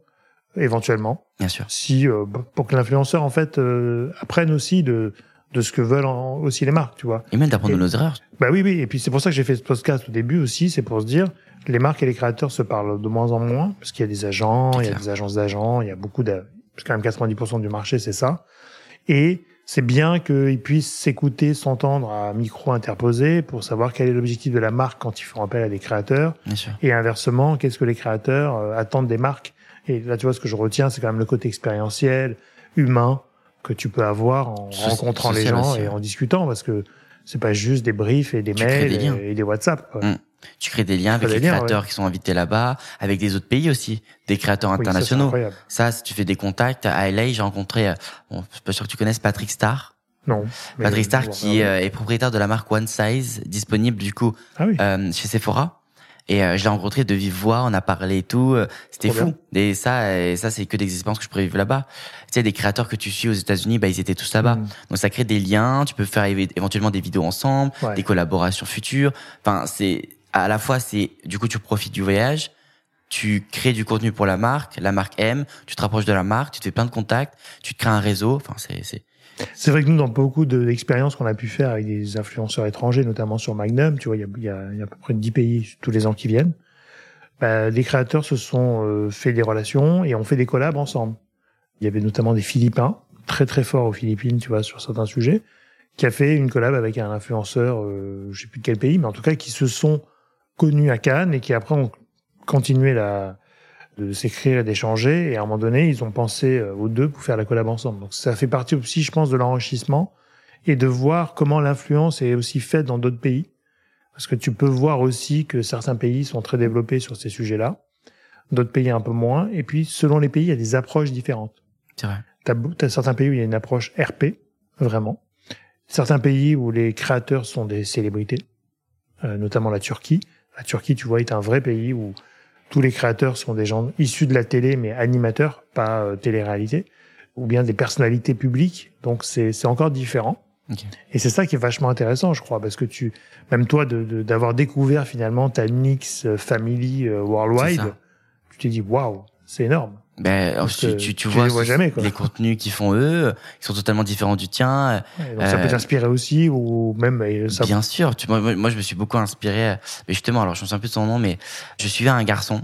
éventuellement, bien sûr. si euh, pour que l'influenceur, en fait, euh, apprenne aussi de, de ce que veulent en- aussi les marques, tu vois. Et même d'apprendre de nos erreurs. Bah oui, oui. Et puis c'est pour ça que j'ai fait ce podcast au début aussi, c'est pour se dire, les marques et les créateurs se parlent de moins en moins, parce qu'il y a des agents, C'est il y a des agences d'agents, il y a beaucoup de, que quand même 90% du marché, c'est ça. Et c'est bien qu'ils puissent s'écouter, s'entendre à micro interposé pour savoir quel est l'objectif de la marque quand ils font appel à des créateurs. Bien sûr. Et inversement, qu'est-ce que les créateurs euh, attendent des marques? Et là, tu vois, ce que je retiens, c'est quand même le côté expérientiel, humain, que tu peux avoir en So- rencontrant les gens et en discutant, parce que c'est pas juste des briefs et des Tu mails des et, et des WhatsApp. quoi. Mm. Tu crées des liens avec les liens, créateurs qui sont invités là-bas, avec des autres pays aussi, des créateurs Oui, internationaux. Ça, tu fais des contacts, à LA, j'ai rencontré, euh, bon, je suis pas sûr que tu connaisses Patrick Star. Non. Patrick Star bon, qui euh, est propriétaire de la marque One Size, disponible du coup Ah oui. euh, chez Sephora. Et euh, je l'ai rencontré de vive voix, on a parlé et tout. C'était fou. Et ça, et ça c'est que des expériences que je pourrais vivre là-bas. Tu sais, des créateurs que tu suis aux États-Unis, bah ils étaient tous là-bas. Mm. Donc ça crée des liens. Tu peux faire éve- éventuellement des vidéos ensemble, Ouais. des collaborations futures. Enfin, c'est à la fois c'est du coup tu profites du voyage, tu crées du contenu pour la marque, la marque aime, tu te rapproches de la marque, tu te fais plein de contacts, tu te crées un réseau. Enfin, c'est c'est C'est vrai que nous, dans beaucoup de- d'expériences qu'on a pu faire avec des influenceurs étrangers, notamment sur Magnum, tu vois, il y a, y, a, y a à peu près 10 pays tous les ans qui viennent. Bah, les créateurs se sont euh, fait des relations et ont fait des collabs ensemble. Il y avait notamment des Philippins, très très forts aux Philippines, tu vois, sur certains sujets, qui a fait une collab avec un influenceur, euh, je sais plus de quel pays, mais en tout cas qui se sont connus à Cannes et qui après ont continué la, de s'écrire et d'échanger. Et à un moment donné, ils ont pensé euh, aux deux pour faire la collab ensemble. Donc ça fait partie aussi, je pense, de l'enrichissement et de voir comment l'influence est aussi faite dans d'autres pays. Parce que tu peux voir aussi que certains pays sont très développés sur ces sujets-là, d'autres pays un peu moins. Et puis, selon les pays, il y a des approches différentes. c'est vrai. T'as as certains pays où il y a une approche RP, vraiment. Certains pays où les créateurs sont des célébrités, euh, notamment la Turquie. La Turquie, tu vois, est un vrai pays où tous les créateurs sont des gens issus de la télé, mais animateurs, pas euh, télé-réalité, ou bien des personnalités publiques. Donc c'est c'est encore différent. Et c'est ça qui est vachement intéressant, je crois, parce que tu, même toi, de- de- d'avoir découvert finalement ta Nix euh, Family euh, Worldwide, tu t'es dit waouh, c'est énorme. Ben, tu, tu, tu vois les vois jamais, quoi. les contenus qu'ils font eux, qui sont totalement différents du tien. Ouais, donc ça Euh, peut t'inspirer aussi, ou même euh, ça. Bien sûr, tu, moi, moi, je me suis beaucoup inspiré. Mais justement, alors je me souviens plus de son nom, mais je suivais un garçon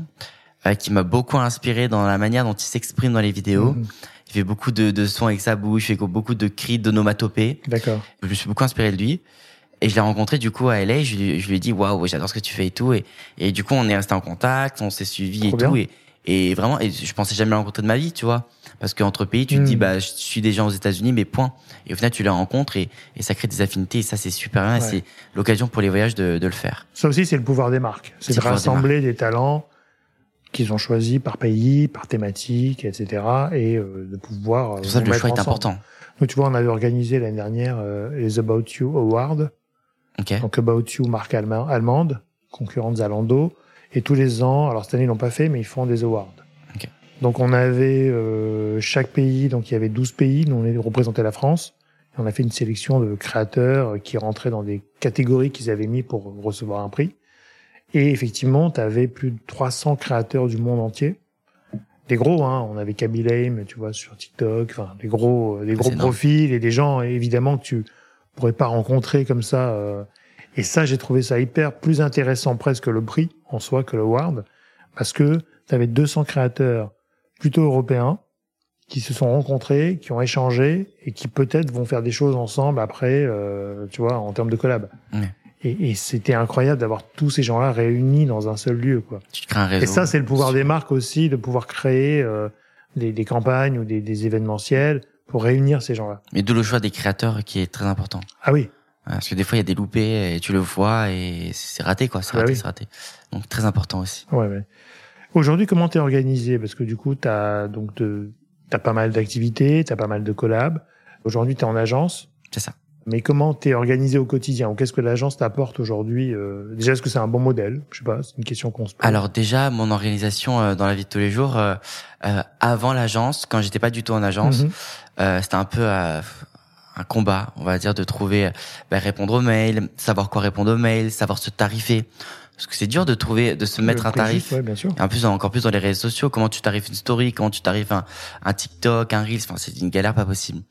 euh, qui m'a beaucoup inspiré dans la manière dont il s'exprime dans les vidéos. Mhm. Il fait beaucoup de, de sons avec sa bouche, il fait beaucoup de cris, d'onomatopées. D'accord. Je me suis beaucoup inspiré de lui. Et je l'ai rencontré du coup à LA. Je lui, je lui ai dit waouh, j'adore ce que tu fais et tout. Et, et du coup, on est resté en contact, on s'est suivi et tout. Et, et vraiment, et je pensais jamais le rencontrer de ma vie, tu vois. Parce qu'entre pays, tu te dis bah je suis des gens aux États-Unis, mais point. Et au final, tu les rencontres et, et ça crée des affinités. Et ça, c'est super bien. Et c'est l'occasion pour les voyages de, de le faire. Ça aussi, c'est le pouvoir des marques. C'est de des rassembler des, talents qu'ils ont choisis par pays, par thématique, etc. Et euh, de pouvoir. euh, C'est pour ça que le choix est important. Nous, tu vois, on avait organisé l'année dernière euh, les About You Awards. Ok. Donc About You, marque allema- allemande, concurrente Zalando. Et tous les ans, alors cette année ils l'ont pas fait, mais ils font des awards. Ok. Donc on avait euh, chaque pays, donc il y avait 12 pays, nous on représentait la France. Et on a fait une sélection de créateurs qui rentraient dans des catégories qu'ils avaient mis pour recevoir un prix. Et effectivement, tu avais plus de 300 créateurs du monde entier. Des gros, hein. On avait Kaby Lame, tu vois, sur TikTok. Enfin, des gros, euh, des gros C'est énorme. profils et des gens, évidemment, que tu pourrais pas rencontrer comme ça. euh. Et ça, j'ai trouvé ça hyper plus intéressant presque le prix en soi que le award. Parce que tu avais 200 créateurs plutôt européens qui se sont rencontrés, qui ont échangé et qui peut-être vont faire des choses ensemble après, euh, tu vois, en termes de collab. Et, et c'était incroyable d'avoir tous ces gens-là réunis dans un seul lieu, quoi. Tu crées un réseau. Et ça, c'est le pouvoir des marques aussi, de pouvoir créer euh, des, des, campagnes ou des, des, événementiels pour réunir ces gens-là. Mais d'où le choix des créateurs qui est très important. Ah oui. Parce que des fois, il y a des loupés et tu le vois et c'est raté, quoi. C'est Bah raté, oui. c'est raté. Donc, très important aussi. Ouais, ouais. Aujourd'hui, comment t'es organisé? Parce que du coup, t'as donc de, t'as pas mal d'activités, t'as pas mal de collabs. Aujourd'hui, t'es en agence. C'est ça. Mais comment t'es organisé au quotidien? Ou qu'est-ce que l'agence t'apporte aujourd'hui euh, Déjà, est-ce que c'est un bon modèle? Je sais pas, c'est une question qu'on se pose. Alors déjà, mon organisation euh, dans la vie de tous les jours, euh, euh, avant l'agence, quand j'étais pas du tout en agence, euh, c'était un peu euh, un combat, on va dire, de trouver, ben, répondre aux mails, savoir quoi répondre aux mails, savoir se tarifer. Parce que c'est dur de trouver, de se mettre un tarif. ouais, bien sûr. En plus, encore plus dans les réseaux sociaux, comment tu tarifes une story, comment tu tarifes un, un TikTok, un Reels, enfin, c'est une galère pas possible.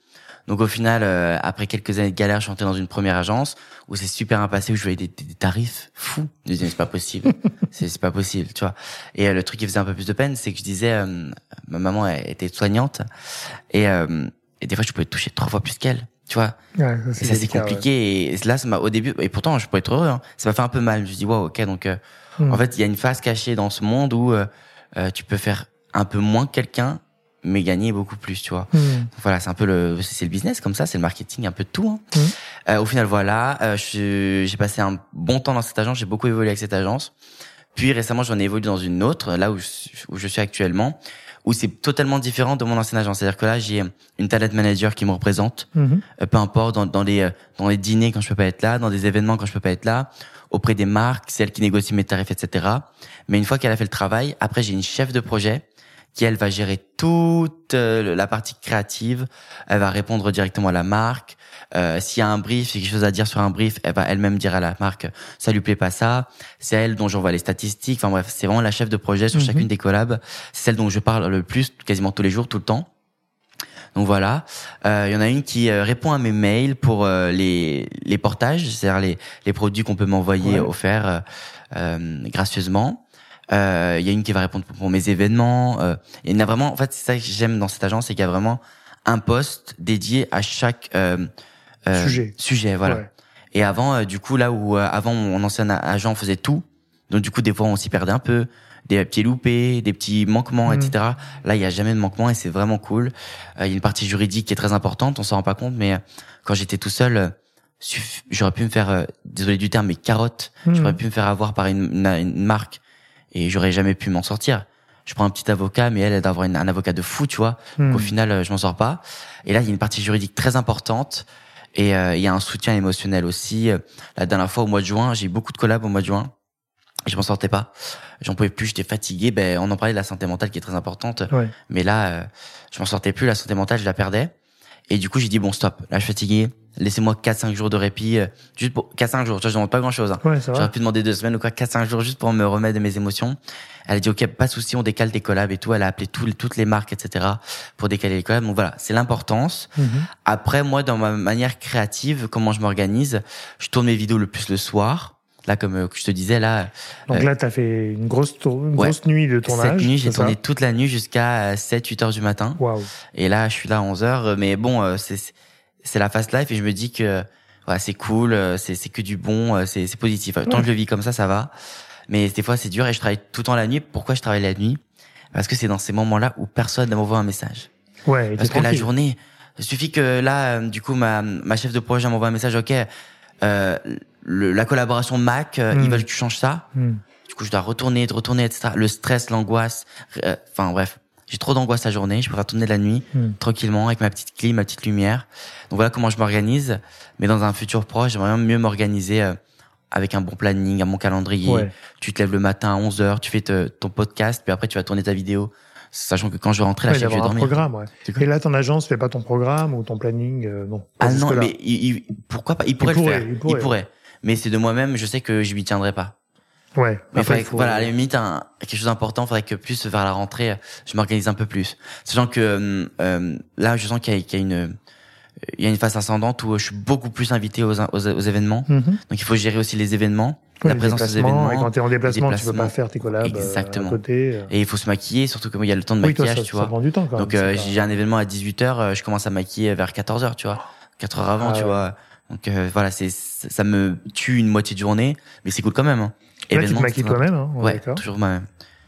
Donc au final, euh, après quelques années de galère, je suis dans une première agence où c'est super bien passé, où je voyais des, des- des tarifs fous. Je disais, c'est pas possible, c'est pas possible, tu vois. Et euh, le truc qui faisait un peu plus de peine, c'est que je disais, euh, ma maman elle était soignante et, euh, et des fois je pouvais toucher trois fois plus qu'elle, tu vois. Ouais, ça, Et ça c'est compliqué. Et là, ça m'a au début, et pourtant je pourrais être heureux. Hein, ça m'a fait un peu mal. Je me suis dit, wow, ok, donc euh. Hmm. en fait, il y a une phase cachée dans ce monde où euh, euh, tu peux faire un peu moins que quelqu'un, mais gagner beaucoup plus, tu vois. Hmm. Voilà, c'est un peu le, c'est le business comme ça, c'est le marketing, un peu de tout. Hein. Mhm. Euh, au final, voilà, euh, j'ai passé un bon temps dans cette agence, j'ai beaucoup évolué avec cette agence. Puis récemment, j'en ai évolué dans une autre, là où je, où je suis actuellement, où c'est totalement différent de mon ancienne agence. C'est-à-dire que là, j'ai une talent manager qui me représente, Mhm. euh, peu importe dans, dans les euh, dans les dîners quand je peux pas être là, dans des événements quand je peux pas être là, auprès des marques, celles qui négocient mes tarifs, etc. Mais une fois qu'elle a fait le travail, après j'ai une chef de projet qui elle va gérer toute euh, la partie créative. Elle va répondre directement à la marque. Euh, S'il y a un brief, il y a quelque chose à dire sur un brief, elle va elle-même dire à la marque ça lui plaît pas ça. C'est elle dont j'envoie les statistiques. Enfin bref, c'est vraiment la chef de projet sur Mhm. chacune des collabs. C'est celle dont je parle le plus, quasiment tous les jours, tout le temps. Donc voilà, Euh, il y en a une qui euh, répond à mes mails pour euh, les les portages, c'est-à-dire les les produits qu'on peut m'envoyer Ouais. offerts gracieusement. Euh, Il y a une qui va répondre pour, mes événements. Euh, il y en a vraiment, en fait, c'est ça que j'aime dans cette agence, c'est qu'il y a vraiment un poste dédié à chaque euh, euh, Sujet. Sujet, voilà. Ouais. Et avant, euh, du coup, là où euh, avant mon ancien a- agent faisait tout, donc du coup des fois on s'y perdait un peu, des petits loupés, des petits manquements, Mhm. etc. Là, il y a jamais de manquement et c'est vraiment cool. Euh, Il y a une partie juridique qui est très importante, on s'en rend pas compte, mais euh, quand j'étais tout seul, euh, j'aurais pu me faire, euh, désolé du terme, mais carotte. Mhm. J'aurais pu me faire avoir par une, une, une marque et j'aurais jamais pu m'en sortir. Je prends un petit avocat, mais elle, elle doit avoir une- un avocat de fou, tu vois. Hmm. Au final, euh, je m'en sors pas. Et là, il y a une partie juridique très importante. Et euh, il y a un soutien émotionnel aussi. La dernière fois, au mois de juin, j'ai eu beaucoup de collabs au mois de juin. Je m'en sortais pas. J'en pouvais plus, j'étais fatigué. Ben, on en parlait de la santé mentale qui est très importante. Ouais. Mais là, euh, je m'en sortais plus. La santé mentale, je la perdais. Et du coup, j'ai dit, bon, stop. Là, je suis fatigué. Laissez-moi 4-5 jours de répit. euh, juste pour 4-5 jours. Tu vois, je demande pas grand-chose. Hein. Ouais. J'aurais pu demander deux semaines ou quoi, 4-5 jours juste pour me remettre de mes émotions. Elle a dit, OK, pas de souci, on décale tes collabs et tout. Elle a appelé tout- toutes les marques, etc. pour décaler les collabs. Donc voilà, c'est l'importance. Mhm. Après, moi, dans ma manière créative, comment je m'organise, je tourne mes vidéos le plus le soir. Là, comme euh, je te disais, là, Donc Euh, là, t'as fait une grosse, tour- une ouais. grosse nuit de tournage. cette nuit, j'ai tourné toute la nuit jusqu'à 7-8 heures du matin. Et là, je suis là à 11 heures. Mais bon, euh, c'est c'est la fast life et je me dis que voilà, c'est cool, euh, c'est c'est que du bon, euh, c'est c'est positif. Tant Ouais. que je le vis comme ça, ça va. Mais des fois, c'est dur et je travaille tout le temps la nuit. Pourquoi je travaille la nuit? Parce que c'est dans ces moments-là où personne ne m'envoie un message. Ouais, Parce que la journée, il suffit que là, euh, du coup, ma, ma chef de projet m'envoie un message, ok, euh, le- la collaboration Mac, euh, Hmm. ils veulent que tu changes ça. Hmm. Du coup, je dois retourner, retourner, etc. Le stress, l'angoisse, euh, enfin bref, j'ai trop d'angoisse la journée. Je pourrais tourner la nuit Hmm. tranquillement avec ma petite clim, ma petite lumière. Donc voilà comment je m'organise. Mais dans un futur proche, j'aimerais mieux m'organiser euh, avec un bon planning, un bon calendrier. Ouais. Tu te lèves le matin à 11 heures, tu fais te- ton podcast, puis après tu vas tourner ta vidéo. Sachant que quand je vais rentrer, Ouais, je sais que je vais un dormir. programme, ouais. Et là, ton agence fait pas ton programme ou ton planning, euh, non. Ah non, mais il, il- pourquoi pas? Il pourrait pourrait, le faire. il pourrait. Mais c'est de moi-même, je sais que je m'y tiendrai pas. Ouais. Mais Après, faudrait il que- faut- voilà, à la limite, un, quelque chose d'important, faudrait que plus vers la rentrée, je m'organise un peu plus. Sachant que euh, euh, là, je sens qu'il y, a- qu'il y a une il y a une phase ascendante où je suis beaucoup plus invité aux, aux, aux événements. Mhm. Donc il faut gérer aussi les événements, Ouais, la les présence déplacements, événements. Et quand t'es en déplacement, tu peux pas faire tes collabs euh, Exactement. à côté. euh. Et il faut se maquiller, surtout moi, il y a le temps de Oui, toi, maquillage, ça, tu ça vois. prend du temps quand Donc euh, pas- j'ai un événement à 18h, je commence à maquiller vers 14h, tu vois. 4 heures avant, Ah tu ouais. vois. Donc euh, voilà, c'est ça me tue une moitié de journée, mais c'est cool quand même. Hein. Là, tu te maquilles toi-même, hein, Ouais, toujours moi-même.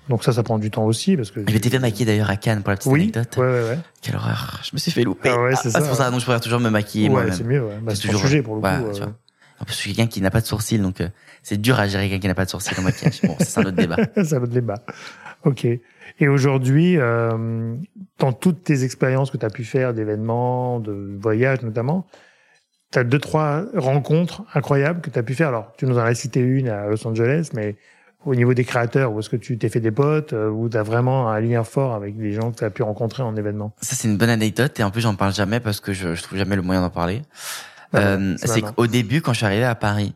Donc ça, ça prend du temps aussi parce que. Je m'étais fait maquiller d'ailleurs à Cannes pour la petite Oui. anecdote. Ouais, ouais, ouais. Quelle horreur. Je me suis fait louper. Ah ouais, c'est ça, pour ça. Donc je préfère toujours me maquiller Ouais, moi-même. c'est mieux. Ouais. Bah, C'est c'est toujours- sujet pour le ouais, tu euh, vois. En plus, je suis quelqu'un qui n'a pas de sourcils, donc euh, c'est dur à gérer quelqu'un qui n'a pas de sourcils en maquillage. Bon, c'est un autre débat. ça va de débat. Ok. Et aujourd'hui, euh, dans toutes tes expériences que tu as pu faire d'événements, de voyages notamment, tu as deux, trois rencontres incroyables que tu as pu faire. Alors, tu nous en as cité une à Los Angeles, mais au niveau des créateurs, où est-ce que tu t'es fait des potes, euh, où tu as vraiment un lien fort avec des gens que tu as pu rencontrer en événement? Ça, c'est une bonne anecdote et en plus, j'en parle jamais parce que je, je trouve jamais le moyen d'en parler. Ah Euh, ouais, c'est qu'au début, quand je suis arrivé à Paris,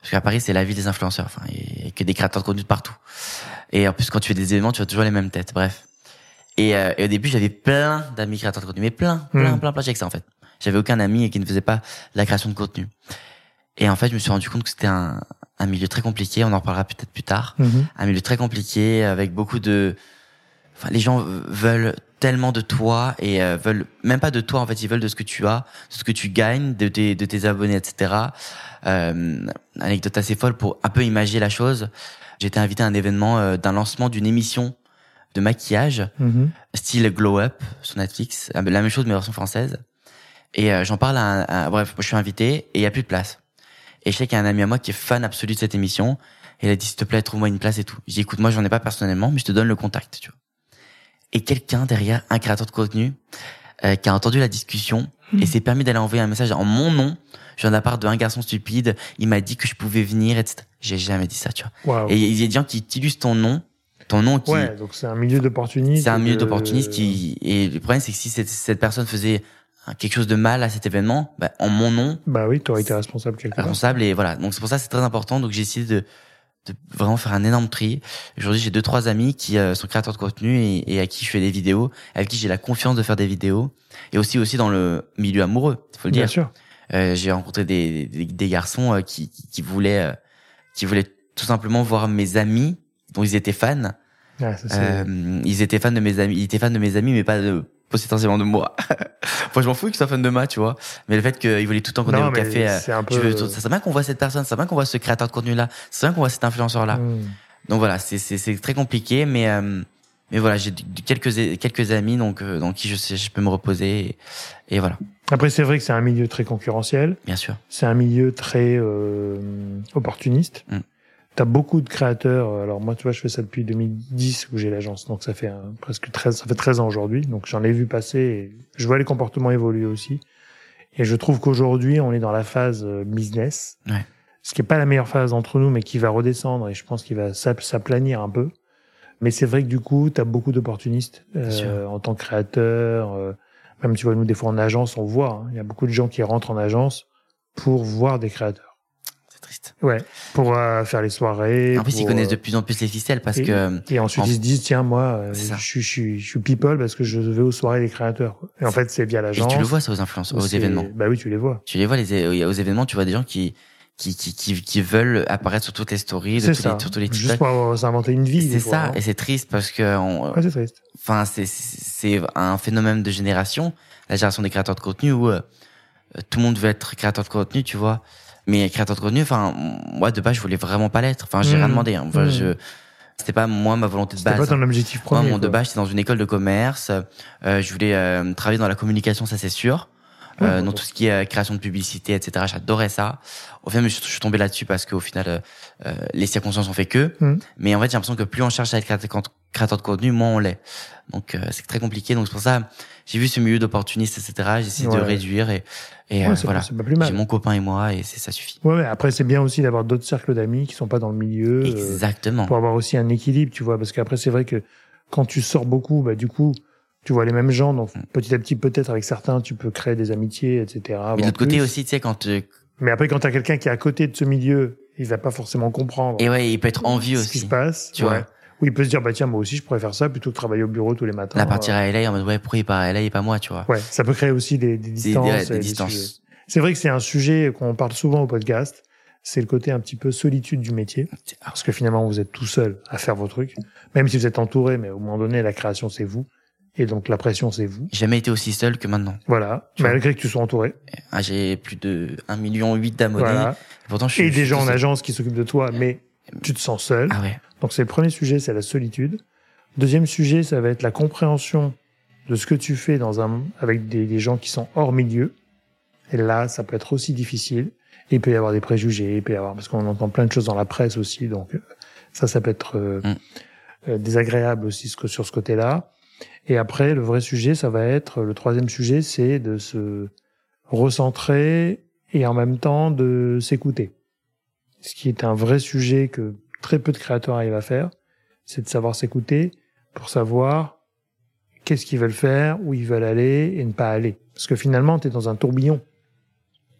parce qu'à Paris, c'est la ville des influenceurs, enfin, il y a que des créateurs de contenu partout. Et en plus, quand tu fais des événements, tu as toujours les mêmes têtes, bref. Et, euh, et au début, j'avais plein d'amis créateurs de contenu, mais plein, plein, Mm. plein, plein, j'ai que ça en fait. J'avais aucun ami qui ne faisait pas la création de contenu. Et en fait, je me suis rendu compte que c'était un, un milieu très compliqué, on en reparlera peut-être plus tard Mhm. un milieu très compliqué avec beaucoup de enfin les gens veulent tellement de toi et euh, veulent même pas de toi en fait ils veulent de ce que tu as de ce que tu gagnes de tes de tes abonnés etc euh, anecdote assez folle pour un peu imaginer la chose été invité à un événement euh, d'un lancement d'une émission de maquillage Mhm. style Glow Up sur Netflix la même chose mais version française et euh, j'en parle à, un- à- bref je suis invité et il y a plus de place. Et je sais qu'il y a un ami à moi qui est fan absolu de cette émission. Et il a dit s'il te plaît trouve-moi une place et tout. J'ai dit écoute moi j'en ai pas personnellement mais je te donne le contact tu vois. Et quelqu'un derrière un créateur de contenu euh, qui a entendu la discussion et s'est permis d'aller envoyer un message en mon nom je viens de la part d'un garçon stupide. Il m'a dit que je pouvais venir etc j'ai jamais dit ça tu vois. Et il y a des gens qui utilisent ton nom ton nom qui Ouais, donc c'est un milieu d'opportunistes. c'est un milieu de- d'opportunistes qui et le problème c'est que si cette, cette personne faisait quelque chose de mal à cet événement bah, en mon nom Bah oui, tu aurais été responsable quelque part. responsable et voilà. Donc c'est pour ça que c'est très important. Donc j'ai essayé de de vraiment faire un énorme tri. Aujourd'hui j'ai deux trois amis qui euh, sont créateurs de contenu et, et à qui je fais des vidéos avec qui j'ai la confiance de faire des vidéos. Et aussi aussi dans le milieu amoureux faut le Bien dire. sûr. Euh, j'ai rencontré des, des, des garçons euh, qui, qui, qui voulaient euh, qui voulaient tout simplement voir mes amis dont ils étaient fans. Ouais, ça, euh, ils étaient fans de mes amis, ils étaient fans de mes amis, mais pas de potentiellement de moi. Moi, je m'en fous qu'ils soient fans de moi, tu vois. Mais le fait qu'ils voulaient tout le temps qu'on Non, au café, euh, c'est peu. veux, ça serait bien qu'on voit cette personne, serait bien qu'on voit ce créateur de contenu là, c'est bien qu'on voit cet influenceur là. Hmm. Donc voilà, c'est c'est c'est très compliqué, mais euh, mais voilà, j'ai quelques quelques amis donc euh, dans qui je sais je peux me reposer et, et voilà, Après, c'est vrai que c'est un milieu très concurrentiel. bien sûr. C'est un milieu très euh, opportuniste. Mm. T'as beaucoup de créateurs. euh, Alors moi, tu vois, je fais ça depuis 2010 où j'ai l'agence, donc ça fait un- presque 13, ça fait 13 ans aujourd'hui. Donc j'en ai vu passer. Et je vois les comportements évoluer aussi. Et je trouve qu'aujourd'hui, on est dans la phase euh, business, Ouais. ce qui est pas la meilleure phase entre nous, mais qui va redescendre. Et je pense qu'il va s'ap- s'aplanir un peu. Mais c'est vrai que du coup, tu as beaucoup d'opportunistes euh, en tant que créateur. euh, même tu vois, nous des fois en agence, on voit. hein, Il y a beaucoup de gens qui rentrent en agence pour voir des créateurs. Triste. Ouais, pour euh, faire les soirées. En plus, ils pour, connaissent de euh, plus en plus les ficelles parce et- que Et ensuite, en- ils se disent, tiens, moi, euh, je, suis- je, suis- je suis people parce que je vais aux soirées des créateurs. Et en fait, c'est via et l'agence. tu le vois ça aux influences, aux événements. Bah oui, tu les vois. Tu les vois les aux événements, tu vois des gens qui qui qui qui, qui veulent apparaître sur toutes les stories, de tous les, sur tous les Juste TikTok. pour avoir- s'inventer une vie. C'est ça, hein. et c'est triste parce que, on- Ouais, c'est triste. enfin, c'est c'est un phénomène de génération, la génération des créateurs de contenu où euh, tout le monde veut être créateur de contenu, tu vois. Mais créateur de contenu, enfin, moi de base, je voulais vraiment pas l'être. Enfin, j'ai Mm. rien demandé. Hein. Enfin, Mm. je, c'était pas moi ma volonté de C'était pas base. ton objectif Moi, premier. mon de base, j'étais dans une école de commerce. Euh, je voulais euh, travailler dans la communication, ça c'est sûr. Euh, dans tout ce qui est euh, création de publicité, etc. J'adorais ça. Au final, je, je suis tombé là-dessus parce qu'au final, euh, euh, les circonstances ont fait que. Mhm. Mais en fait, j'ai l'impression que plus on cherche à être créateur, de contenu, moins on l'est. Donc, euh, c'est très compliqué. Donc, c'est pour ça, j'ai vu ce milieu d'opportunistes, etc. J'ai essayé de réduire et, et Ouais, euh, voilà. J'ai mon copain et moi et ça suffit. Ouais, ouais, après, c'est bien aussi d'avoir d'autres cercles d'amis qui sont pas dans le milieu. Exactement. pour avoir aussi un équilibre, tu vois, parce qu'après c'est vrai que quand tu sors beaucoup, bah du coup, tu vois les mêmes gens, donc Mm. petit à petit peut-être avec certains tu peux créer des amitiés, etc. Mais de l'autre côté aussi, tu sais, quand euh, Mais après quand t'as quelqu'un qui est à côté de ce milieu, il va pas forcément comprendre et ouais, il peut être envieux ce qui aussi. se passe, tu ouais. vois. Ou il peut se dire bah tiens moi aussi je pourrais faire ça plutôt que travailler au bureau tous les matins. La partir Euh, à LA en mode ouais, pourquoi il part à LA et pas moi, tu vois. Ouais, ça peut créer aussi des, distances. des sujets. distances. C'est vrai que c'est un sujet qu'on parle souvent au podcast. C'est le côté un petit peu solitude du métier. Ah, Parce que finalement, vous êtes tout seul à faire vos trucs. Même si vous êtes entouré, mais au moment donné, la création, c'est vous. Et donc la pression, c'est vous. Jamais été aussi seul que maintenant. Voilà, malgré que tu sois entouré. Ah, j'ai plus de 1 million 8 d'abonnés. Voilà. Pourtant, je suis Et je des suis gens en seul. agence qui s'occupent de toi, mais tu te sens seul. Ah ouais. Donc c'est le premier sujet, c'est la solitude. Deuxième sujet, ça va être la compréhension de ce que tu fais dans un, avec des, des gens qui sont hors milieu. Et là, ça peut être aussi difficile. Et il peut y avoir des préjugés, il peut y avoir, parce qu'on entend plein de choses dans la presse aussi, donc euh, ça, ça peut être euh, Mm. euh, désagréable aussi ce que- sur ce côté-là. Et après, le vrai sujet, ça va être, le troisième sujet, c'est de se recentrer et en même temps de s'écouter. Ce qui est un vrai sujet que très peu de créateurs arrivent à faire, c'est de savoir s'écouter pour savoir qu'est-ce qu'ils veulent faire, où ils veulent aller et ne pas aller. Parce que finalement, tu es dans un tourbillon.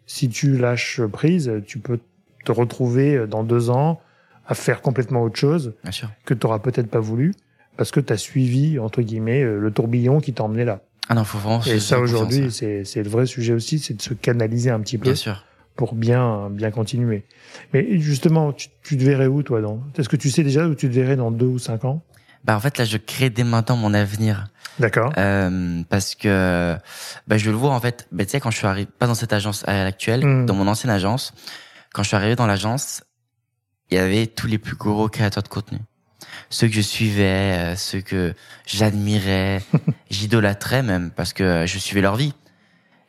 Si tu lâches prise, tu peux te retrouver dans deux ans à faire complètement autre chose Bien sûr. que tu n'auras peut-être pas voulu parce que tu as suivi, entre guillemets, euh, le tourbillon qui t'a emmené là. Ah non, faut vraiment. Et ça, aujourd'hui, c'est le vrai sujet aussi, c'est de se canaliser un petit peu Bien sûr. pour bien bien continuer. Mais justement, tu, tu te verrais où, toi dans Est-ce que tu sais déjà où tu te verrais dans deux ou cinq ans? Bah en fait là, je crée dès maintenant mon avenir D'accord. euh, parce que bah, je le vois en fait. Bah, tu sais quand je suis arrivé, pas dans cette agence à l'actuelle, Mm. dans mon ancienne agence, quand je suis arrivé dans l'agence, il y avait tous les plus gros créateurs de contenu. Ceux que je suivais, euh, ceux que j'admirais, j'idolâtrais même parce que euh, je suivais leur vie.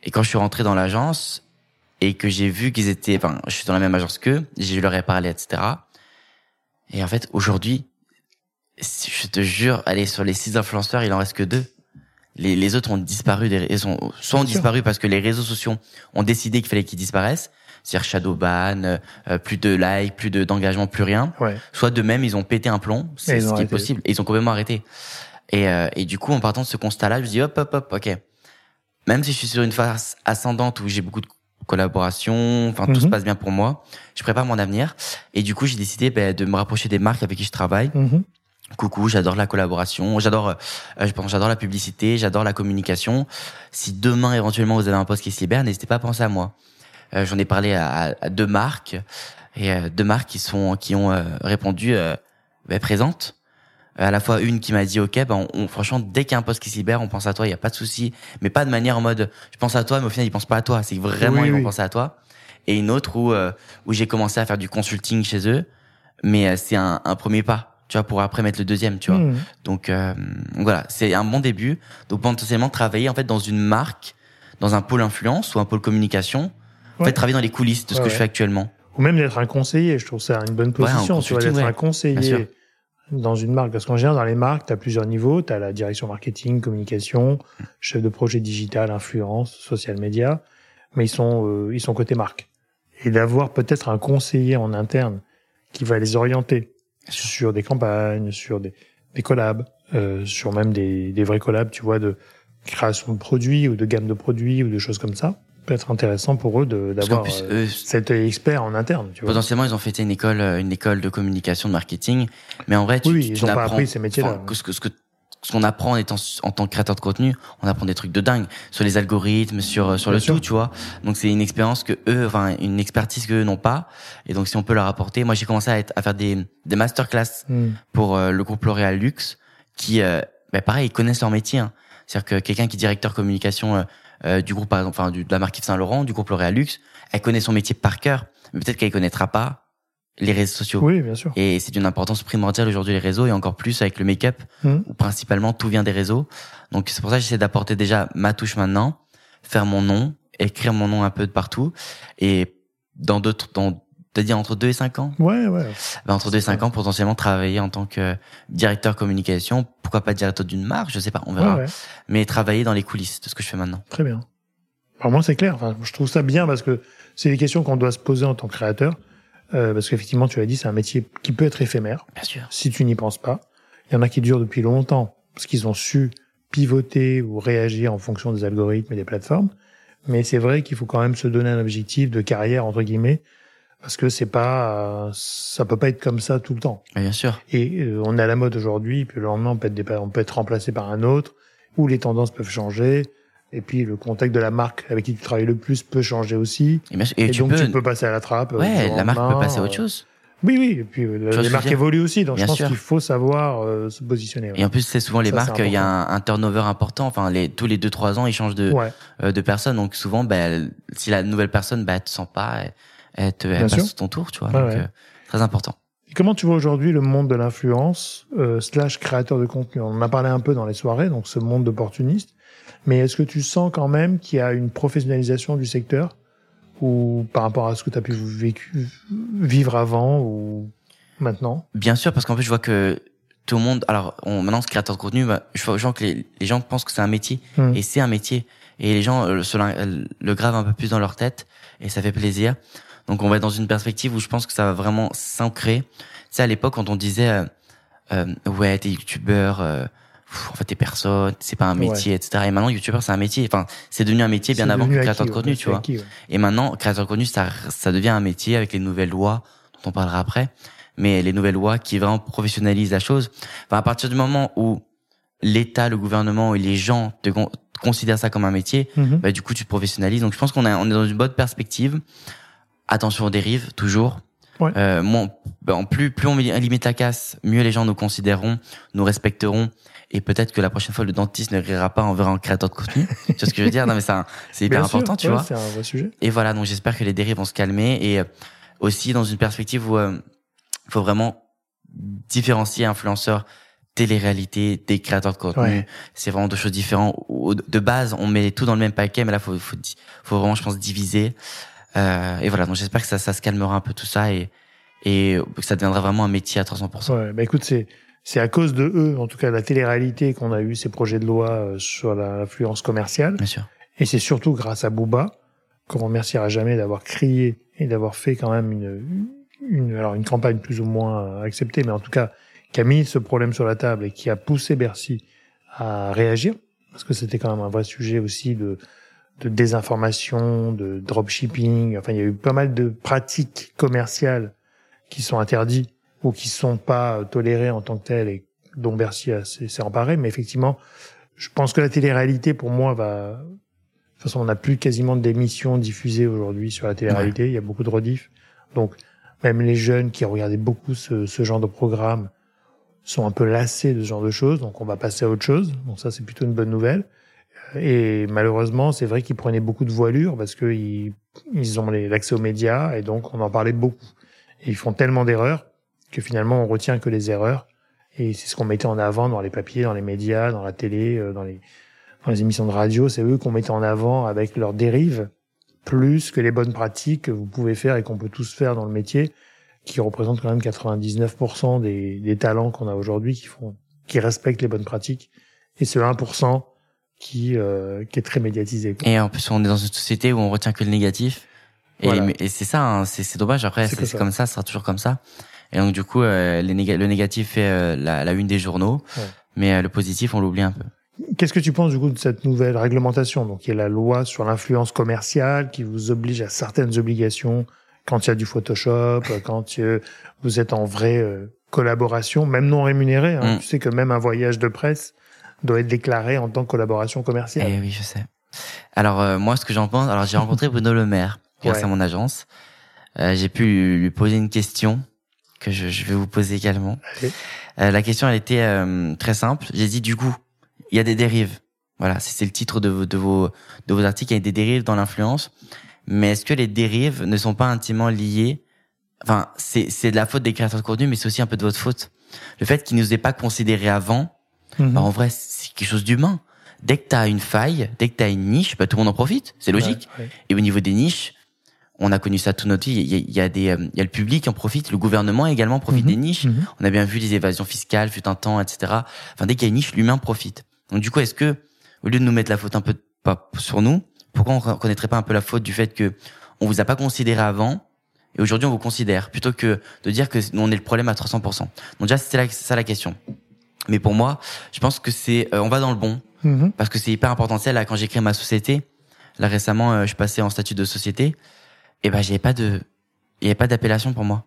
Et quand je suis rentré dans l'agence et que j'ai vu qu'ils étaient, enfin, je suis dans la même agence qu'eux, je leur ai parlé, etc. Et en fait, aujourd'hui, je te jure, allez, sur les six influenceurs, il en reste que deux. Les, les autres ont disparu, des, ils ont, soit ont disparu parce que les réseaux sociaux ont décidé qu'il fallait qu'ils disparaissent, c'est-à-dire shadowban, euh, euh, plus de likes, plus de d'engagement, plus rien. Ouais. Soit de même, ils ont pété un plomb, c'est ce qui est possible, et ils ont complètement arrêté. Et, euh, et du coup, en partant de ce constat-là, je me dis hop, hop, hop, ok. Même si je suis sur une phase ascendante où j'ai beaucoup de collaborations, enfin tout se Mhm. passe bien pour moi, je prépare mon avenir. Et du coup, j'ai décidé ben, de me rapprocher des marques avec qui je travaille. Mhm. Coucou, j'adore la collaboration, j'adore, euh, je pense, j'adore la publicité, j'adore la communication. Si demain éventuellement vous avez un poste qui se libère, n'hésitez pas à penser à moi. Euh, J'en ai parlé à, à deux marques et euh, deux marques qui sont qui ont euh, répondu euh, ben, présentes. À la fois une qui m'a dit ok, ben on, franchement dès qu'il y a un poste qui se libère, on pense à toi, il y a pas de souci, mais pas de manière en mode je pense à toi, mais au final ils pensent pas à toi. C'est vraiment Oui, ils vont oui. penser à toi. Et une autre où euh, où j'ai commencé à faire du consulting chez eux, mais euh, c'est un, un premier pas, tu vois, pour après mettre le deuxième, tu vois. Mhm. Donc euh, voilà, c'est un bon début. Donc potentiellement travailler en fait dans une marque, dans un pôle influence ou un pôle communication. En Ouais. fait, travailler dans les coulisses de ce Ouais, que je fais actuellement. Ou même d'être un conseiller, je trouve ça une bonne position, tu vois, d'être un conseiller dans une marque. Parce qu'en général, dans les marques, tu as plusieurs niveaux. Tu as la direction marketing, communication, chef de projet digital, influence, social media. Mais ils sont, euh, ils sont côté marque. Et d'avoir peut-être un conseiller en interne qui va les orienter sur des campagnes, sur des, des collabs, euh, sur même des, des vrais collabs, tu vois, de création de produits ou de gamme de produits ou de choses comme ça, peut être intéressant pour eux d'avoir euh, cet expert en interne, tu vois. potentiellement, ils ont fait une école, euh, une école de communication, de marketing. Mais en vrai, tu, Oui, tu, ils tu ont pas appris ces métiers-là. ce que ce que ce qu'on apprend en étant en tant que créateur de contenu, on apprend des trucs de dingue sur les algorithmes, sur sur Bien le sûr. tout, tu vois. Donc c'est une expérience que eux, enfin une expertise que n'ont pas. Et donc si on peut leur apporter, moi j'ai commencé à, être, à faire des des masterclass Hmm. pour euh, le groupe L'Oréal Luxe, qui, euh, bah, pareil, ils connaissent leur métier. hein. C'est-à-dire que quelqu'un qui est directeur communication euh, du groupe, par exemple, enfin, du- de la marque Yves Saint Laurent, du groupe L'Oréal Luxe, elle connaît son métier par cœur, mais peut-être qu'elle connaîtra pas les réseaux sociaux. Oui, bien sûr. Et c'est d'une importance primordiale aujourd'hui les réseaux et encore plus avec le make-up Hmm. où principalement tout vient des réseaux. Donc c'est pour ça que j'essaie d'apporter déjà ma touche maintenant, faire mon nom, écrire mon nom un peu de partout et dans d'autres dans dit entre 2 et 5 ans Ouais, ouais. ben, entre 2 et 5 ans potentiellement travailler en tant que directeur communication, pourquoi pas directeur d'une marque, je sais pas, on verra. Ouais, ouais. Mais travailler dans les coulisses de ce que je fais maintenant. Très bien. Moi, c'est clair. Enfin, je trouve ça bien parce que c'est des questions qu'on doit se poser en tant que créateur. Euh, parce qu'effectivement, tu l'as dit, c'est un métier qui peut être éphémère Bien sûr. si tu n'y penses pas. Il y en a qui durent depuis longtemps parce qu'ils ont su pivoter ou réagir en fonction des algorithmes et des plateformes. Mais c'est vrai qu'il faut quand même se donner un objectif de carrière entre guillemets parce que c'est pas, euh, ça peut pas être comme ça tout le temps. Mais bien sûr. Et euh, on est à la mode aujourd'hui, puis le lendemain, on peut, être, on peut être remplacé par un autre, où les tendances peuvent changer, et puis le contexte de la marque avec qui tu travailles le plus peut changer aussi. Et, bien Et, et tu donc peux, tu peux passer à la trappe. euh, ouais, la marque peut passer à autre euh, chose. Oui, oui, et puis ce les que marques évoluent aussi, donc Bien je pense qu'il faut savoir euh, se positionner. ouais. Et en plus, c'est souvent les Ça, marques, il y a un, un turnover important. Enfin, les, tous les deux trois ans, ils changent de, Ouais. euh, de personnes. Donc souvent, ben, si la nouvelle personne, elle te sent pas, elle, Bien passe sûr. ton tour, tu vois. Ouais, donc, ouais. euh, très important. Et comment tu vois aujourd'hui le monde de l'influence euh, slash créateur de contenu? On en a parlé un peu dans les soirées, donc ce monde d'opportunistes. Mais est-ce que tu sens quand même qu'il y a une professionnalisation du secteur? Ou par rapport à ce que tu as pu vécu, vivre avant ou maintenant? Bien sûr, parce qu'en plus, je vois que tout le monde, alors, on, maintenant, ce créateur de contenu, bah, je vois, que les, les gens pensent que c'est un métier. Hmm. Et c'est un métier. Et les gens euh, se euh, le gravent un peu plus dans leur tête. Et ça fait plaisir. Donc, on va être dans une perspective où je pense que ça va vraiment s'ancrer. Tu sais, à l'époque, quand on disait, euh, euh, ouais, t'es youtubeur, euh, en fait, t'es personne, c'est pas un Ouais. métier, etc. Et maintenant, youtubeur, c'est un métier. Enfin, c'est devenu un métier bien avant que créateur acquis, de contenu, tu vois. acquis, ouais. Et maintenant, créateur de contenu, ça, ça devient un métier avec les nouvelles lois dont on parlera après. Mais les nouvelles lois qui vraiment professionnalisent la chose. Enfin, à partir du moment où l'État, le gouvernement et les gens te con- considèrent ça comme un métier, Mhm. bah, du coup, tu te professionnalises. Donc, je pense qu'on est, on est dans une bonne perspective. Attention aux dérives, toujours. Ouais. Euh, moins, ben, plus, plus on limite la casse, mieux les gens nous considéreront, nous respecteront. Et peut-être que la prochaine fois, le dentiste ne rira pas en verra un créateur de contenu. tu vois ce que je veux dire? Non, mais ça, c'est hyper Bien sûr, important, tu ouais, vois. C'est un vrai sujet. Et voilà, donc j'espère que les dérives vont se calmer et euh, aussi dans une perspective où il faut vraiment différencier influenceurs télé-réalité des créateurs de contenu. Ouais. C'est vraiment deux choses différentes. De base, on met tout dans le même paquet, mais là, faut, faut, faut vraiment, je pense, diviser. Euh, et voilà, donc j'espère que ça, ça se calmera un peu tout ça et, et que ça deviendra vraiment un métier à 300%. Ouais, bah écoute, c'est c'est à cause de eux, en tout cas la télé-réalité, qu'on a eu ces projets de loi euh, sur l'influence commerciale. Bien sûr. Et c'est surtout grâce à Booba qu'on remerciera jamais d'avoir crié et d'avoir fait quand même une, une, alors une campagne plus ou moins acceptée, mais en tout cas qui a mis ce problème sur la table et qui a poussé Bercy à réagir, parce que c'était quand même un vrai sujet aussi de, de désinformation, de dropshipping. Enfin, il y a eu pas mal de pratiques commerciales qui sont interdites ou qui sont pas tolérées en tant que telles et dont Bercy s'est emparé. Mais effectivement, je pense que la télé-réalité, pour moi, va... De toute façon, on n'a plus quasiment d'émissions diffusées aujourd'hui sur la télé-réalité. Il y a beaucoup de rediffs. Donc, même les jeunes qui regardaient beaucoup ce, ce genre de programme sont un peu lassés de ce genre de choses. Donc, on va passer à autre chose. Donc, ça, c'est plutôt une bonne nouvelle. Et malheureusement, c'est vrai qu'ils prenaient beaucoup de voilure parce que ils, ils ont l'accès aux médias et donc on en parlait beaucoup. Et ils font tellement d'erreurs que finalement, on retient que les erreurs. Et c'est ce qu'on mettait en avant dans les papiers, dans les médias, dans la télé, euh, dans les, dans les émissions de radio. C'est eux qu'on mettait en avant avec leurs dérives, plus que les bonnes pratiques que vous pouvez faire et qu'on peut tous faire dans le métier, qui représentent quand même 99% des, des talents qu'on a aujourd'hui, qui font, qui respectent les bonnes pratiques. Et ce 1% qui, euh, qui est très médiatisé. quoi. Et en plus, on est dans une société où on retient que le négatif. Et, Voilà. et c'est ça, hein, c'est dommage. Après, C'est comme ça, ça sera toujours comme ça. Et donc, du coup, euh, les néga- le négatif fait euh, la, la une des journaux, Ouais. mais euh, le positif, on l'oublie un peu. Qu'est-ce que tu penses du coup de cette nouvelle réglementation? Donc, il y a la loi sur l'influence commerciale qui vous oblige à certaines obligations quand il y a du Photoshop, quand vous êtes en vraie collaboration, même non rémunérée. Hein. Mm. Tu sais que même un voyage de presse doit être déclaré en tant que collaboration commerciale. Eh oui, je sais. Alors, euh, moi, ce que j'en pense, alors j'ai rencontré Bruno Le Maire grâce Ouais. à mon agence. Euh, j'ai pu lui, poser une question que je, je vais vous poser également. Euh, la question, elle était euh, très simple. J'ai dit, du coup, il y a des dérives. Voilà, c'est le titre de vos, de vos, de vos articles. Il y a des dérives dans l'influence. Mais est-ce que les dérives ne sont pas intimement liées? Enfin, c'est c'est de la faute des créateurs de contenu, mais c'est aussi un peu de votre faute. Le fait qu'ils nous aient pas considérés avant, Mhm. bah, en vrai, c'est quelque chose d'humain. Dès que t'as une faille, dès que t'as une niche, bah, tout le monde en profite. C'est logique. Ouais, ouais. Et au niveau des niches, on a connu ça toute notre vie. Il y a, il y a des, euh, il y a le public qui en profite, le gouvernement également profite Mhm. des niches. Mhm. On a bien vu les évasions fiscales, fut un temps, etc. Enfin, dès qu'il y a une niche, l'humain profite. Donc, du coup, est-ce que, au lieu de nous mettre la faute un peu pas sur nous, pourquoi on reconnaîtrait pas un peu la faute du fait que on vous a pas considéré avant et aujourd'hui on vous considère plutôt que de dire que nous, on est le problème à 300%. Donc déjà, c'est ça la question. Mais pour moi, je pense que c'est, euh, on va dans le bon Mhm. parce que c'est hyper important. Sais, là, quand j'ai créé ma société, là récemment, euh, je passé en statut de société, et ben j'avais pas de, il y avait pas d'appellation pour moi.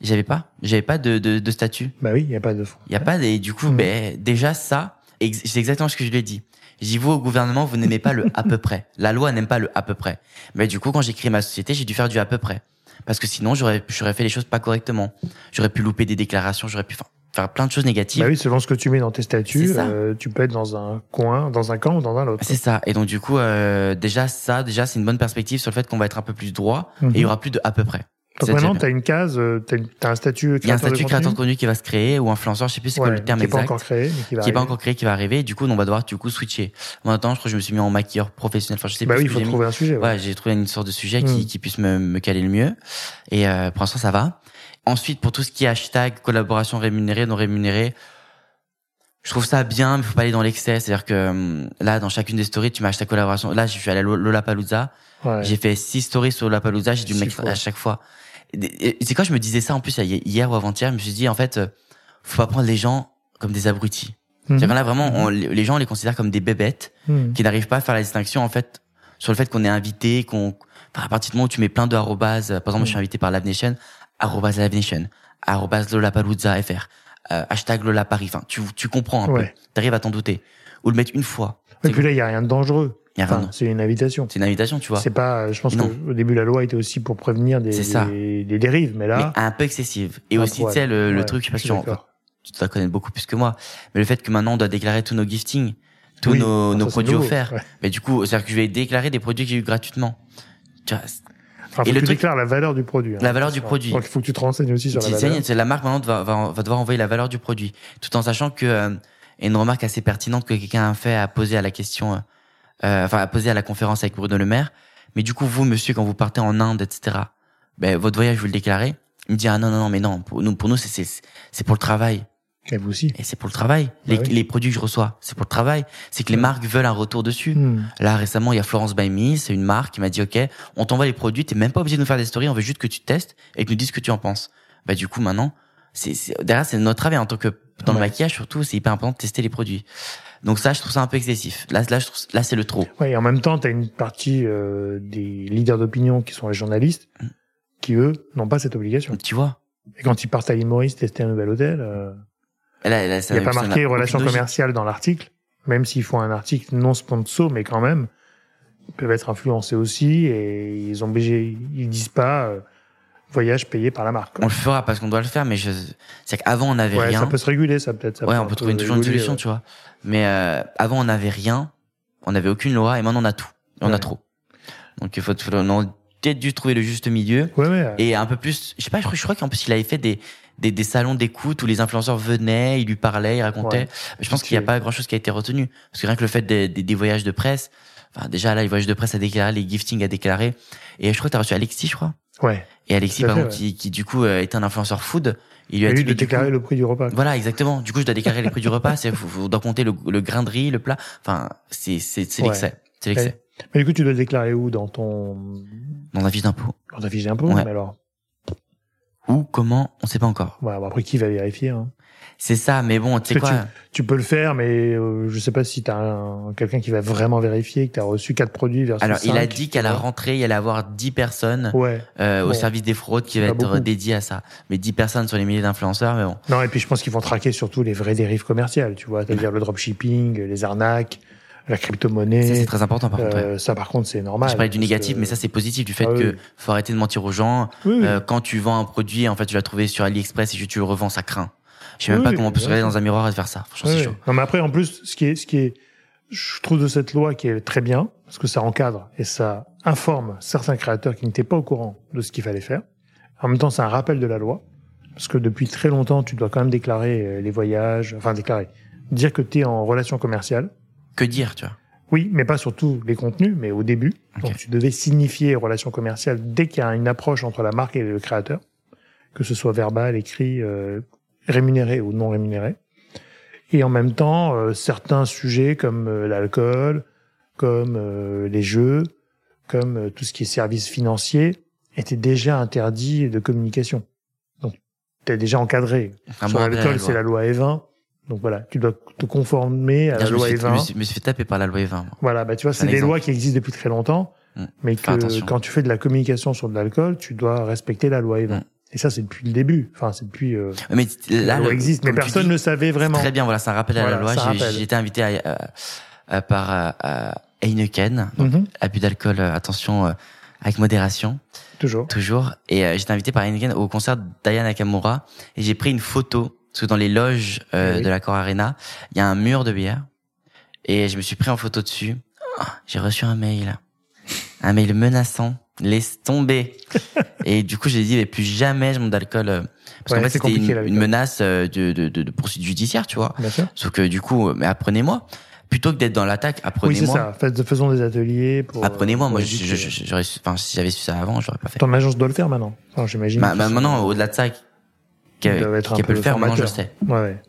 J'avais pas, j'avais pas de, de, de statut. Bah oui, il n'y a pas de fond. Il y a pas et du coup, Mhm. ben déjà ça, ex- c'est exactement ce que je lui ai dit. J'ai dit vous au gouvernement, vous n'aimez pas le à peu près. La loi n'aime pas le à peu près. Mais du coup, quand j'ai créé ma société, j'ai dû faire du à peu près. parce que sinon j'aurais j'aurais fait les choses pas correctement. J'aurais pu louper des déclarations, j'aurais pu faire plein de choses négatives. Bah oui, selon ce que tu mets dans tes statuts, euh, tu peux être dans un coin, dans un camp ou dans un autre. C'est ça. Et donc du coup, euh, déjà ça, déjà c'est une bonne perspective sur le fait qu'on va être un peu plus droit et il y Mhm. aura plus de à peu près. Donc maintenant, tu as une case, tu as, un statut Il y a un créateur statut de créateur de contenu qui va se créer ou influenceur, je sais plus c'est quoi Ouais, le terme qui est pas exact, encore créé, mais qui va qui est pas encore créé, qui va arriver. Et du coup, on va devoir du coup switcher. Moi, maintenant, je crois que je me suis mis en maquilleur professionnel. Enfin, je sais Bah plus oui, il faut mis. trouver un sujet. ouais. Ouais, j'ai trouvé une sorte de sujet qui, Mm. qui puisse me, me caler le mieux. Et euh, pour l'instant, ça va. Ensuite, pour tout ce qui est hashtag, collaboration rémunérée, non rémunérée, je trouve ça bien, mais faut pas aller dans l'excès. C'est-à-dire que hum, là, dans chacune des stories, tu mets hashtag collaboration. Là, je suis allé à Lollapalooza. Ouais. J'ai fait six stories sur Lollapalooza. J'ai dû mettre à chaque fois. C'est quand je me disais ça en plus hier ou avant-hier, je me suis dit en fait, euh, faut pas prendre les gens comme des abrutis. Mhm. C'est-à-dire que là vraiment, on- les gens on les considère comme des bébêtes Mhm. qui n'arrivent pas à faire la distinction en fait sur le fait qu'on est invité, qu'on enfin, à partir du moment où tu mets plein de arrobase, par exemple moi, je suis invité par Live Nation, arrobase Live Nation, FR, euh, hashtag Lola Paris. Enfin, tu tu comprends un peu, Ouais. t'arrives à t'en douter ou le mettre une fois. Et puis là, il y a rien de dangereux. Enfin, c'est une invitation. c'est une invitation, tu vois. C'est pas. Je pense qu'au début, la loi était aussi pour prévenir des, des, des dérives, mais là. mais un peu excessive. Et aussi, tu sais, le, le truc, je sais pas suis tu, dois connaître beaucoup plus que moi, mais le fait que maintenant on doit déclarer tous nos giftings, tous Oui, nos, nos produits nouveau. offerts. Ouais. Mais du coup, c'est-à-dire que je vais déclarer des produits que j'ai eu gratuitement. Tu vois, Enfin, Et le tu truc- déclares la valeur du produit. hein. La valeur du produit. Donc il faut que tu te renseignes aussi sur la valeur. c'est la marque maintenant va, va, va devoir envoyer la valeur du produit, tout en sachant que euh, une remarque assez pertinente que quelqu'un a fait à poser à la question, euh, euh, enfin à poser à la conférence avec Bruno Le Maire. Mais du coup, vous, monsieur, quand vous partez en Inde, etc., ben, votre voyage, vous le déclarez. Il me dit ah non non non mais non pour nous pour nous c'est c'est c'est pour le travail Et vous aussi. et c'est pour le travail les, Bah oui. les produits que je reçois c'est pour le travail c'est que les marques veulent un retour dessus Hmm. Là, récemment, il y a Florence by Me, c'est une marque qui m'a dit, OK, on t'envoie les produits, t'es même pas obligé de nous faire des stories, on veut juste que tu testes et que nous dises ce que tu en penses. Bah, du coup, maintenant, c'est, derrière, c'est notre travail en tant que, dans le maquillage, surtout, c'est hyper important de tester les produits. Donc ça, je trouve ça un peu excessif. Là, là, je trouve, là, c'est le trop. Ouais, et en même temps, tu as une partie euh, des leaders d'opinion qui sont les journalistes, Mm. qui eux n'ont pas cette obligation. Tu vois? Et quand ils partent à Maurice tester un nouvel hôtel, euh, Là, il n'y a pas marqué relations commerciales dans l'article, même s'ils font un article non sponsor, mais quand même, ils peuvent être influencés aussi et ils ont obligé, ils disent pas euh, voyage payé par la marque. On le fera parce qu'on doit le faire, mais je, c'est qu'avant, on n'avait Ouais, rien. ça peut se réguler, ça peut-être. ça ouais, on peut peu trouver une- toujours une solution, ouais. tu vois. Mais euh, avant, on n'avait rien, on n'avait aucune loi, et maintenant, on a tout. On Ouais. a trop. Donc, il faut, on a peut-être dû trouver le juste milieu. Ouais, ouais. et un peu plus je sais pas je crois, je crois qu'en plus il avait fait des des, des salons d'écoute où les influenceurs venaient il lui parlait il racontait Ouais. je pense qu'il n'y a pas grand chose qui a été retenu. Parce que rien que le fait des, des, des voyages de presse enfin déjà là les voyages de presse à déclarer les giftings à déclarer. Et je crois que t'as reçu Alexis je crois. Ouais. et Alexis par fait, exemple qui, qui du coup euh, est un influenceur food. Il lui a Et dit de déclarer coup- le prix du repas. voilà exactement. Du coup je dois déclarer les prix du repas. C'est on doit compter le, le grain de riz le plat. Enfin c'est c'est c'est Ouais. l'excès c'est l'excès. Mais du coup, tu dois le déclarer où? Dans ton dans la fiche d'impôt. Dans ta fiche d'impôt Ouais. Mais alors, ou comment on sait pas encore ouais, bon, après qui va vérifier hein c'est ça mais bon tu sais quoi Tu peux le faire, mais euh, je sais pas si t'as un, quelqu'un qui va vraiment vérifier que t'as reçu quatre produits versus Alors, il a dit qu'à la rentrée, il allait avoir 10 personnes Ouais. euh, au service des fraudes qui va être beaucoup. dédié à ça. Mais 10 personnes sur les milliers d'influenceurs, mais bon. Non, et puis je pense qu'ils vont traquer surtout les vraies dérives commerciales, tu vois, c'est-à-dire le dropshipping, les arnaques, la Ça, c'est crypto-monnaie. très important, par contre. ouais. Euh, ça, par contre, c'est normal. Je parlais du négatif, que- mais ça, c'est positif, du fait Ah que oui. faut arrêter de mentir aux gens. Oui, oui. Euh, quand tu vends un produit, en fait, tu l'as trouvé sur AliExpress et tu le revends, ça craint. Je sais même pas comment on peut se regarder dans un miroir et faire ça. Franchement, c'est chaud. Non, mais après, en plus, ce qui est, ce qui est, je trouve de cette loi qui est très bien, parce que ça encadre et ça informe certains créateurs qui n'étaient pas au courant de ce qu'il fallait faire. En même temps, c'est un rappel de la loi, parce que depuis très longtemps, tu dois quand même déclarer euh, les voyages, enfin déclarer, dire que tu es en relation commerciale. Que dire, tu vois Oui, mais pas sur tous les contenus, mais au début. Donc tu devais signifier relation commerciale dès qu'il y a une approche entre la marque et le créateur, que ce soit verbal, écrit, euh, rémunéré ou non rémunéré. Et en même temps, euh, certains sujets comme euh, l'alcool, comme les jeux, comme tout ce qui est services financiers, étaient déjà interdits de communication. Donc, tu es déjà encadré. Sur l'alcool, c'est la loi E20. Donc voilà, tu dois te conformer à la loi suis, je me E20. suis- me suis fait taper par la loi E20. moi. Voilà, bah tu vois, C'est des exemple. lois qui existent depuis très longtemps, Mm. mais que quand tu fais de la communication sur de l'alcool, tu dois respecter la loi E20. Mm. Et ça, c'est depuis le début. Enfin, c'est depuis. Euh, Mais la loi existe, mais personne dis, ne savait vraiment. Très bien, voilà, c'est un rappel à Voilà, la loi. ça J'ai rappelle. été invité à, à- à- par Heineken, donc Mhm. abus d'alcool, euh, attention, euh, avec modération. Toujours. Toujours. Et euh, j'étais invité par Heineken au concert d'Aya Nakamura et j'ai pris une photo parce que dans les loges euh, Oui. de l'accord Arena, il y a un mur de bière et je me suis pris en photo dessus. Oh, j'ai reçu un mail, un mail menaçant. Laisse tomber. et du coup, j'ai dit mais plus jamais je monte d'alcool euh, parce Ouais, qu'en fait c'était une, menace euh, de, de, de, de poursuite judiciaire, tu vois. Bien sûr. Sauf que du coup, euh, mais apprenez-moi. Plutôt que d'être dans l'attaque, Oui, c'est apprenez-moi. ça. Fais- Faisons des ateliers pour. apprenez-moi. Moi, je- éviter- je- je- j'aurais, enfin, si j'avais su ça avant, j'aurais pas fait. Ton agence doit le faire maintenant. Enfin, j'imagine. Bah, qu'ils bah, sont- maintenant, au-delà de ça, être qu'elle peut peu le faire, maintenant je le sais. Ouais, ouais.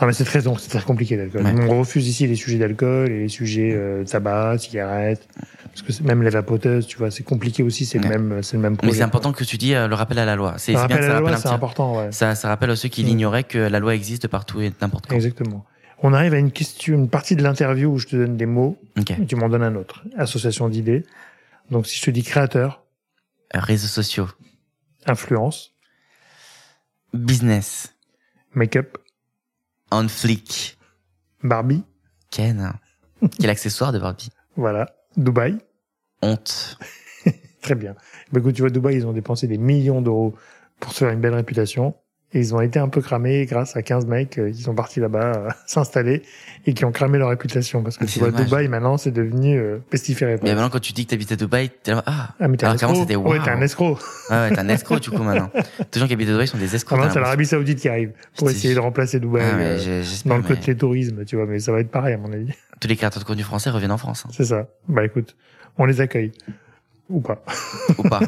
Non, mais c'est très, donc, c'est très compliqué l'alcool. Ouais. On refuse ici les sujets d'alcool et les sujets euh, tabac, cigarettes. Parce que c'est- même les vapoteuses, tu vois, c'est compliqué aussi. C'est Ouais. le même, c'est le même projet. Mais c'est important que tu dis euh, le rappel à la loi. C'est bien que ça loi, rappelle un petit- important, ouais. Ça, ça rappelle à ceux qui Mm. l'ignoraient que la loi existe partout et n'importe quand. Exactement. On arrive à une question, une partie de l'interview où je te donne des mots Ok. et tu m'en donnes un autre. Association d'idées. Donc, si je te dis créateur, réseaux sociaux, influence, business, make-up, on flick, Barbie, Ken, quel accessoire de Barbie, voilà, Dubaï. honte. Très bien. Bah, écoute, tu vois, Dubaï, ils ont dépensé des millions d'euros pour se faire une belle réputation. Et ils ont été un peu cramés grâce à 15 mecs euh, qui sont partis là-bas euh, s'installer et qui ont cramé leur réputation. Parce que tu vois, dommage. Dubaï, maintenant, c'est devenu euh, pestiféré. Mais maintenant, quand tu dis que t'habites à Dubaï, t'es là, ah, Ah, mais t'es un escroc. c'était Ouais, waouh. t'es un escroc. ouais, ouais, t'es un escroc du coup maintenant. Tous les gens qui habitent à Dubaï sont des escrocs. Maintenant, c'est l'Arabie Saoudite qui arrive pour essayer de remplacer Dubaï Ah, mais euh, dans le mais côté tourisme, tu vois. Mais ça va être pareil, à mon avis. Tous les créateurs de contenu français reviennent en France, hein. C'est ça. Bah, écoute, on les accueille. Ou pas. ou pas.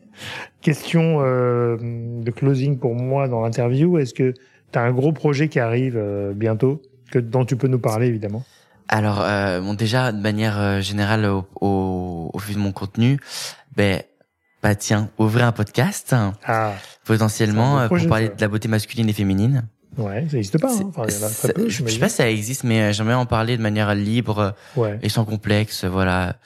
Question euh, de closing pour moi dans l'interview. Est-ce que tu as un gros projet qui arrive euh, bientôt que, dont tu peux nous parler, évidemment? Alors, euh, bon, déjà, de manière générale, au, au, au vu de mon contenu, ben, bah tiens, ouvrir un podcast, hein, Ah, potentiellement, pour parler ça. de la beauté masculine et féminine. ouais, ça n'existe pas. Hein. C'est- Enfin, il y en a c'est- très peu, je sais pas si ça existe, mais j'aimerais en parler de manière libre Ouais. et sans complexe, voilà.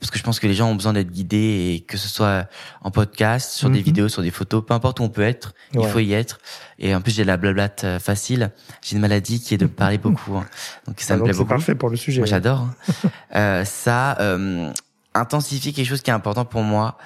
Parce que je pense que les gens ont besoin d'être guidés et que ce soit en podcast, sur des Mhm. vidéos, sur des photos, peu importe où on peut être, il faut y être. Et en plus, j'ai la blablate euh, facile. J'ai une maladie qui est de parler beaucoup, hein. donc ça Ah, me donc plaît c'est beaucoup. parfait pour le sujet. Moi, j'adore. hein. euh, ça euh, intensifie quelque chose qui est important pour moi,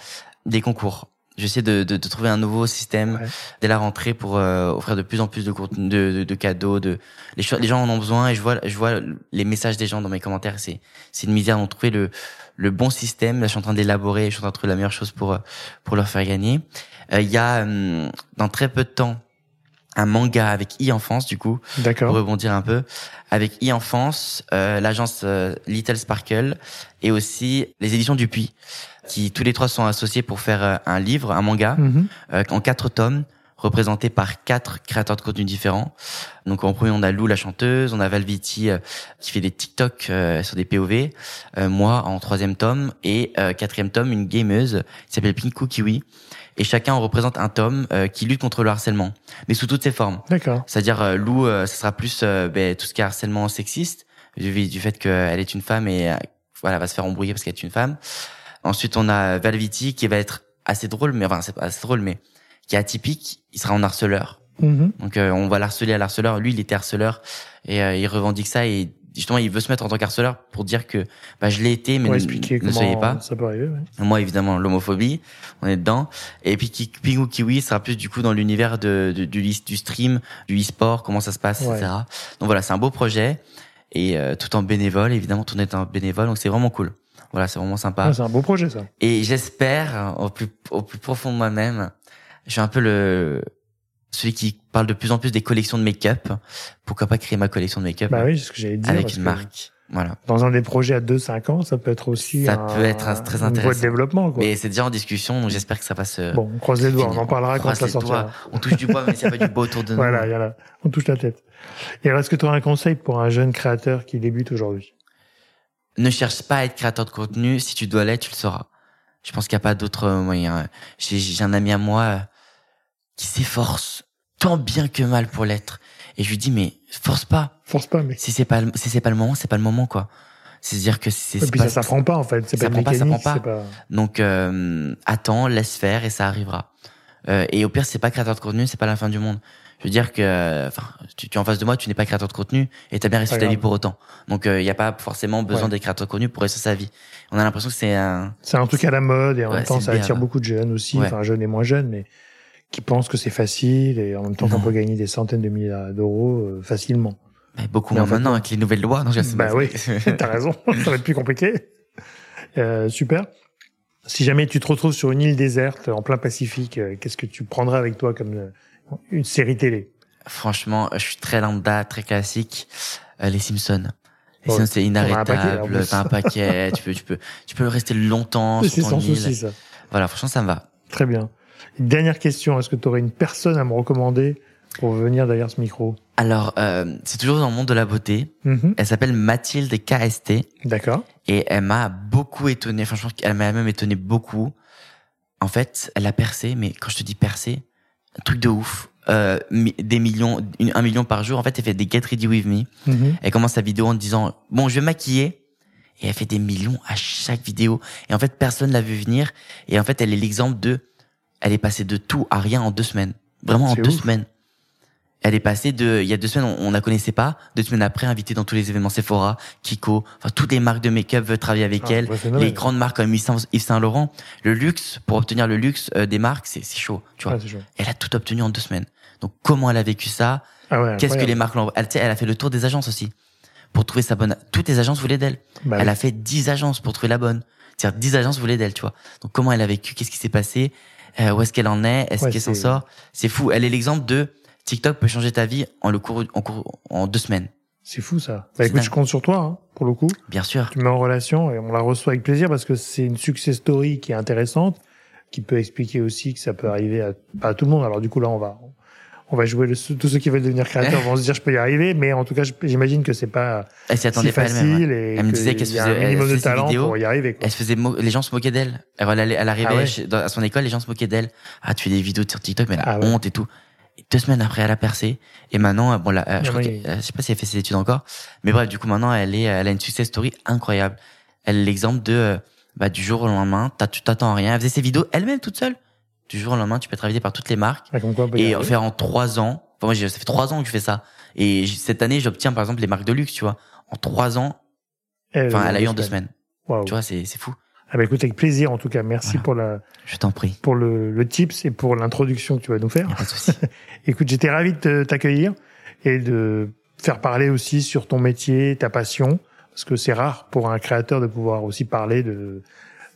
des concours. J'essaie de, de, de trouver un nouveau système Ouais. dès la rentrée pour euh, offrir de plus en plus de, contenu, de, de, de cadeaux. De les, les gens en ont besoin et je vois je vois les messages des gens dans mes commentaires. C'est c'est une misère d'en trouver le le bon système. Là, je suis en train d'élaborer. Je suis en train de trouver la meilleure chose pour euh, pour leur faire gagner. Euh, Il y a hum, dans très peu de temps un manga avec e-enfance du coup pour rebondir un peu, avec e-enfance, euh, l'agence euh, Little Sparkle et aussi les éditions Dupuis, qui tous les trois sont associés pour faire euh, un livre, un manga, Mhm. euh, en quatre tomes, représenté par quatre créateurs de contenu différents. Donc en premier, on a Lou la chanteuse, on a Valviti euh, qui fait des TikTok euh, sur des POV, euh, moi en troisième tome et euh, quatrième tome, une gameuse qui s'appelle Pinku Kiwi. Et chacun on représente un tome euh, qui lutte contre le harcèlement, mais sous toutes ses formes. D'accord. C'est-à-dire euh, Lou, euh, ça sera plus euh, ben, tout ce qui est harcèlement sexiste, du, du fait qu'elle est une femme et voilà, elle va se faire embrouiller parce qu'elle est une femme. Ensuite, on a Valviti qui va être assez drôle, mais enfin c'est pas assez drôle, mais qui est atypique. Il sera en harceleur. Mhm. Donc euh, on va l'harceler à l'harceleur. Lui, il était harceleur et euh, il revendique ça et justement il veut se mettre en tant qu'harceleur pour dire que bah, je l'ai été, mais ne, ne soyez pas. ça peut arriver. ouais. Moi, évidemment, l'homophobie, on est dedans. Et puis, Pingu Kiwi sera plus du coup dans l'univers de, de- du, lis- du stream, du e-sport, comment ça se passe, Ouais. etc. Donc voilà, c'est un beau projet et euh, tout en bénévole, évidemment, tout en étant bénévole, donc c'est vraiment cool. Voilà, c'est vraiment sympa. Ah, c'est un beau projet, ça. Et j'espère, au plus, au plus profond de moi-même, je suis un peu le celui qui parle de plus en plus des collections de make-up. Pourquoi pas créer ma collection de make-up Bah oui, c'est ce que j'allais dire. avec une que marque. Voilà. Dans un des projets à 2-5 ans, ça peut être aussi Ça un, peut être un- très une voie de intéressant. développement. Quoi. Mais c'est déjà en discussion, donc j'espère que ça va se. Bon, on croise les doigts, on en parlera quand ça sortira. On touche du bois, mais a pas du bois autour de nous. Voilà, a. On touche la tête. Et alors, est-ce que tu auras un conseil pour un jeune créateur qui débute aujourd'hui? Ne cherche pas à être créateur de contenu. Si tu dois l'être, tu le sauras. Je pense qu'il n'y a pas d'autre moyen. J'ai j'ai un ami à moi qui s'efforce tant bien que mal pour l'être. Et je lui dis, mais force pas. Force pas, mais. Si c'est pas, si c'est pas le moment, c'est pas le moment, quoi. C'est-à-dire que c'est Et puis pas, ça s'apprend pas, en fait. C'est ça pas prend pas, ça prend pas. donc, euh, attends, laisse faire et ça arrivera. Euh, et au pire, c'est pas créateur de contenu, c'est pas la fin du monde. Je veux dire que, enfin, tu, tu es en face de moi, tu n'es pas créateur de contenu et t'as bien réussi ta vie pour autant. Donc, il n'y a pas forcément besoin Ouais. d'être créateur de contenu pour réussir sa vie. On a l'impression que c'est un, C'est un truc à la mode et en Ouais, même temps, ça attire beaucoup de jeunes aussi, Ouais. enfin jeunes et moins jeunes, mais qui pensent que c'est facile et en même temps qu'on peut gagner des centaines de milliers d'euros euh, facilement. bah, beaucoup moins maintenant avec les nouvelles lois. Non, Bah oui, t'as raison, ça va être plus compliqué. Euh, super. Si jamais tu te retrouves sur une île déserte en plein Pacifique, euh, qu'est-ce que tu prendrais avec toi comme une série télé? Franchement, je suis très lambda, très classique. Euh, les Simpsons. Les Ouais. Simpsons, c'est inarrêtable. T'as un paquet. tu peux, tu peux, tu peux rester longtemps C'est sur ton sans île. souci ça. Voilà, franchement, ça me va. Très bien. Une dernière question, est-ce que tu aurais une personne à me recommander pour venir derrière ce micro? Alors, euh, c'est toujours dans le monde de la beauté. Mhm. Elle s'appelle Mathilde KST D'accord. et elle m'a beaucoup étonné. Franchement, elle m'a même étonné beaucoup. En fait, elle a percé, mais quand je te dis percé, un truc de ouf. Euh, des millions, une- un million par jour. En fait, elle fait des Get Ready With Me. Mhm. Elle commence sa vidéo en disant bon, je vais maquiller. Et elle fait des millions à chaque vidéo. Et en fait, personne l'a vu venir. Et en fait, elle est l'exemple de, elle est passée de tout à rien en deux semaines. Vraiment en deux ouf. semaines. Elle est passée de, il y a deux semaines, on, on la connaissait pas. Deux semaines après, invitée dans tous les événements Sephora, Kiko, enfin toutes les marques de make-up veulent travailler avec Ah, elle. phénomène. Les grandes marques comme Yves Saint- Laurent, le luxe pour obtenir le luxe euh, des marques, c'est chaud, tu vois. Ah, chaud. Elle a tout obtenu en deux semaines. Donc comment elle a vécu ça? Ah ouais, Qu'est-ce que les marques l'ont elle, elle a fait le tour des agences aussi pour trouver sa bonne. Toutes les agences voulaient d'elle. Bah elle oui. a fait 10 agences pour trouver la bonne. C'est-à-dire 10 agences voulaient d'elle, tu vois. Donc comment elle a vécu? Qu'est-ce qui s'est passé? Euh, Où est-ce qu'elle en est? Est-ce Ouais, qu'elle s'en sort? C'est fou. Elle est l'exemple de TikTok peut changer ta vie en le cours en, cours, en deux semaines. C'est fou ça. Bah écoute, dingue. je compte sur toi hein, pour le coup. Bien sûr. Tu me mets en relation et on la reçoit avec plaisir parce que c'est une success story qui est intéressante, qui peut expliquer aussi que ça peut arriver à pas à tout le monde. Alors du coup là, on va on va jouer le, tous ceux qui veulent devenir créateurs vont se dire je peux y arriver, mais en tout cas j'imagine que c'est pas Elle si pas facile elle-même. ouais. et Elle me disait qu'elle faisait- un elle minimum de faisait ses talent vidéos. pour y arriver. Quoi. Elle se faisait les gens se moquaient d'elle. Elle, elle, elle arrivait Ah ouais. chez- dans- à son école, les gens se moquaient d'elle. Ah, tu fais des vidéos sur TikTok, mais la Ah ouais. honte et tout. Et deux semaines après, elle a percé. Et maintenant, bon, là, euh, je, Ah crois oui. euh, je sais pas si elle fait ses études encore, mais bref, du coup, maintenant, elle est, elle a une success story incroyable. Elle est l'exemple de, euh, bah, du jour au lendemain, t'as- tu t'attends à rien. Elle faisait ses vidéos elle-même toute seule. Du jour au lendemain, tu peux être invité par toutes les marques. Ah, comme quoi Et faire en trois ans. Enfin, moi, j'ai- ça fait trois ans que je fais ça. Et cette année, j'obtiens, par exemple, les marques de luxe, tu vois. En trois ans, Elle, enfin, elle a eu en deux semaines. Waouh. Tu vois, c'est, c'est fou. Ah bah écoute avec plaisir en tout cas. Merci Voilà. pour la Je t'en prie. pour le, le tips et pour l'introduction que tu vas nous faire. Pas de souci. Écoute, j'étais ravi de t'accueillir et de faire parler aussi sur ton métier, ta passion, parce que c'est rare pour un créateur de pouvoir aussi parler de,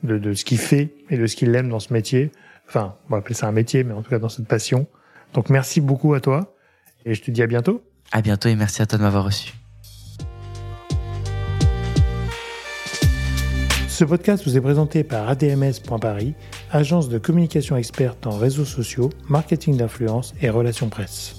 de, de ce qu'il fait et de ce qu'il aime dans ce métier. Enfin, on va appeler ça un métier, mais en tout cas dans cette passion. Donc merci beaucoup à toi et je te dis à bientôt. À bientôt et merci à toi de m'avoir reçu. Ce podcast vous est présenté par ADMS.Paris, agence de communication experte en réseaux sociaux, marketing d'influence et relations presse.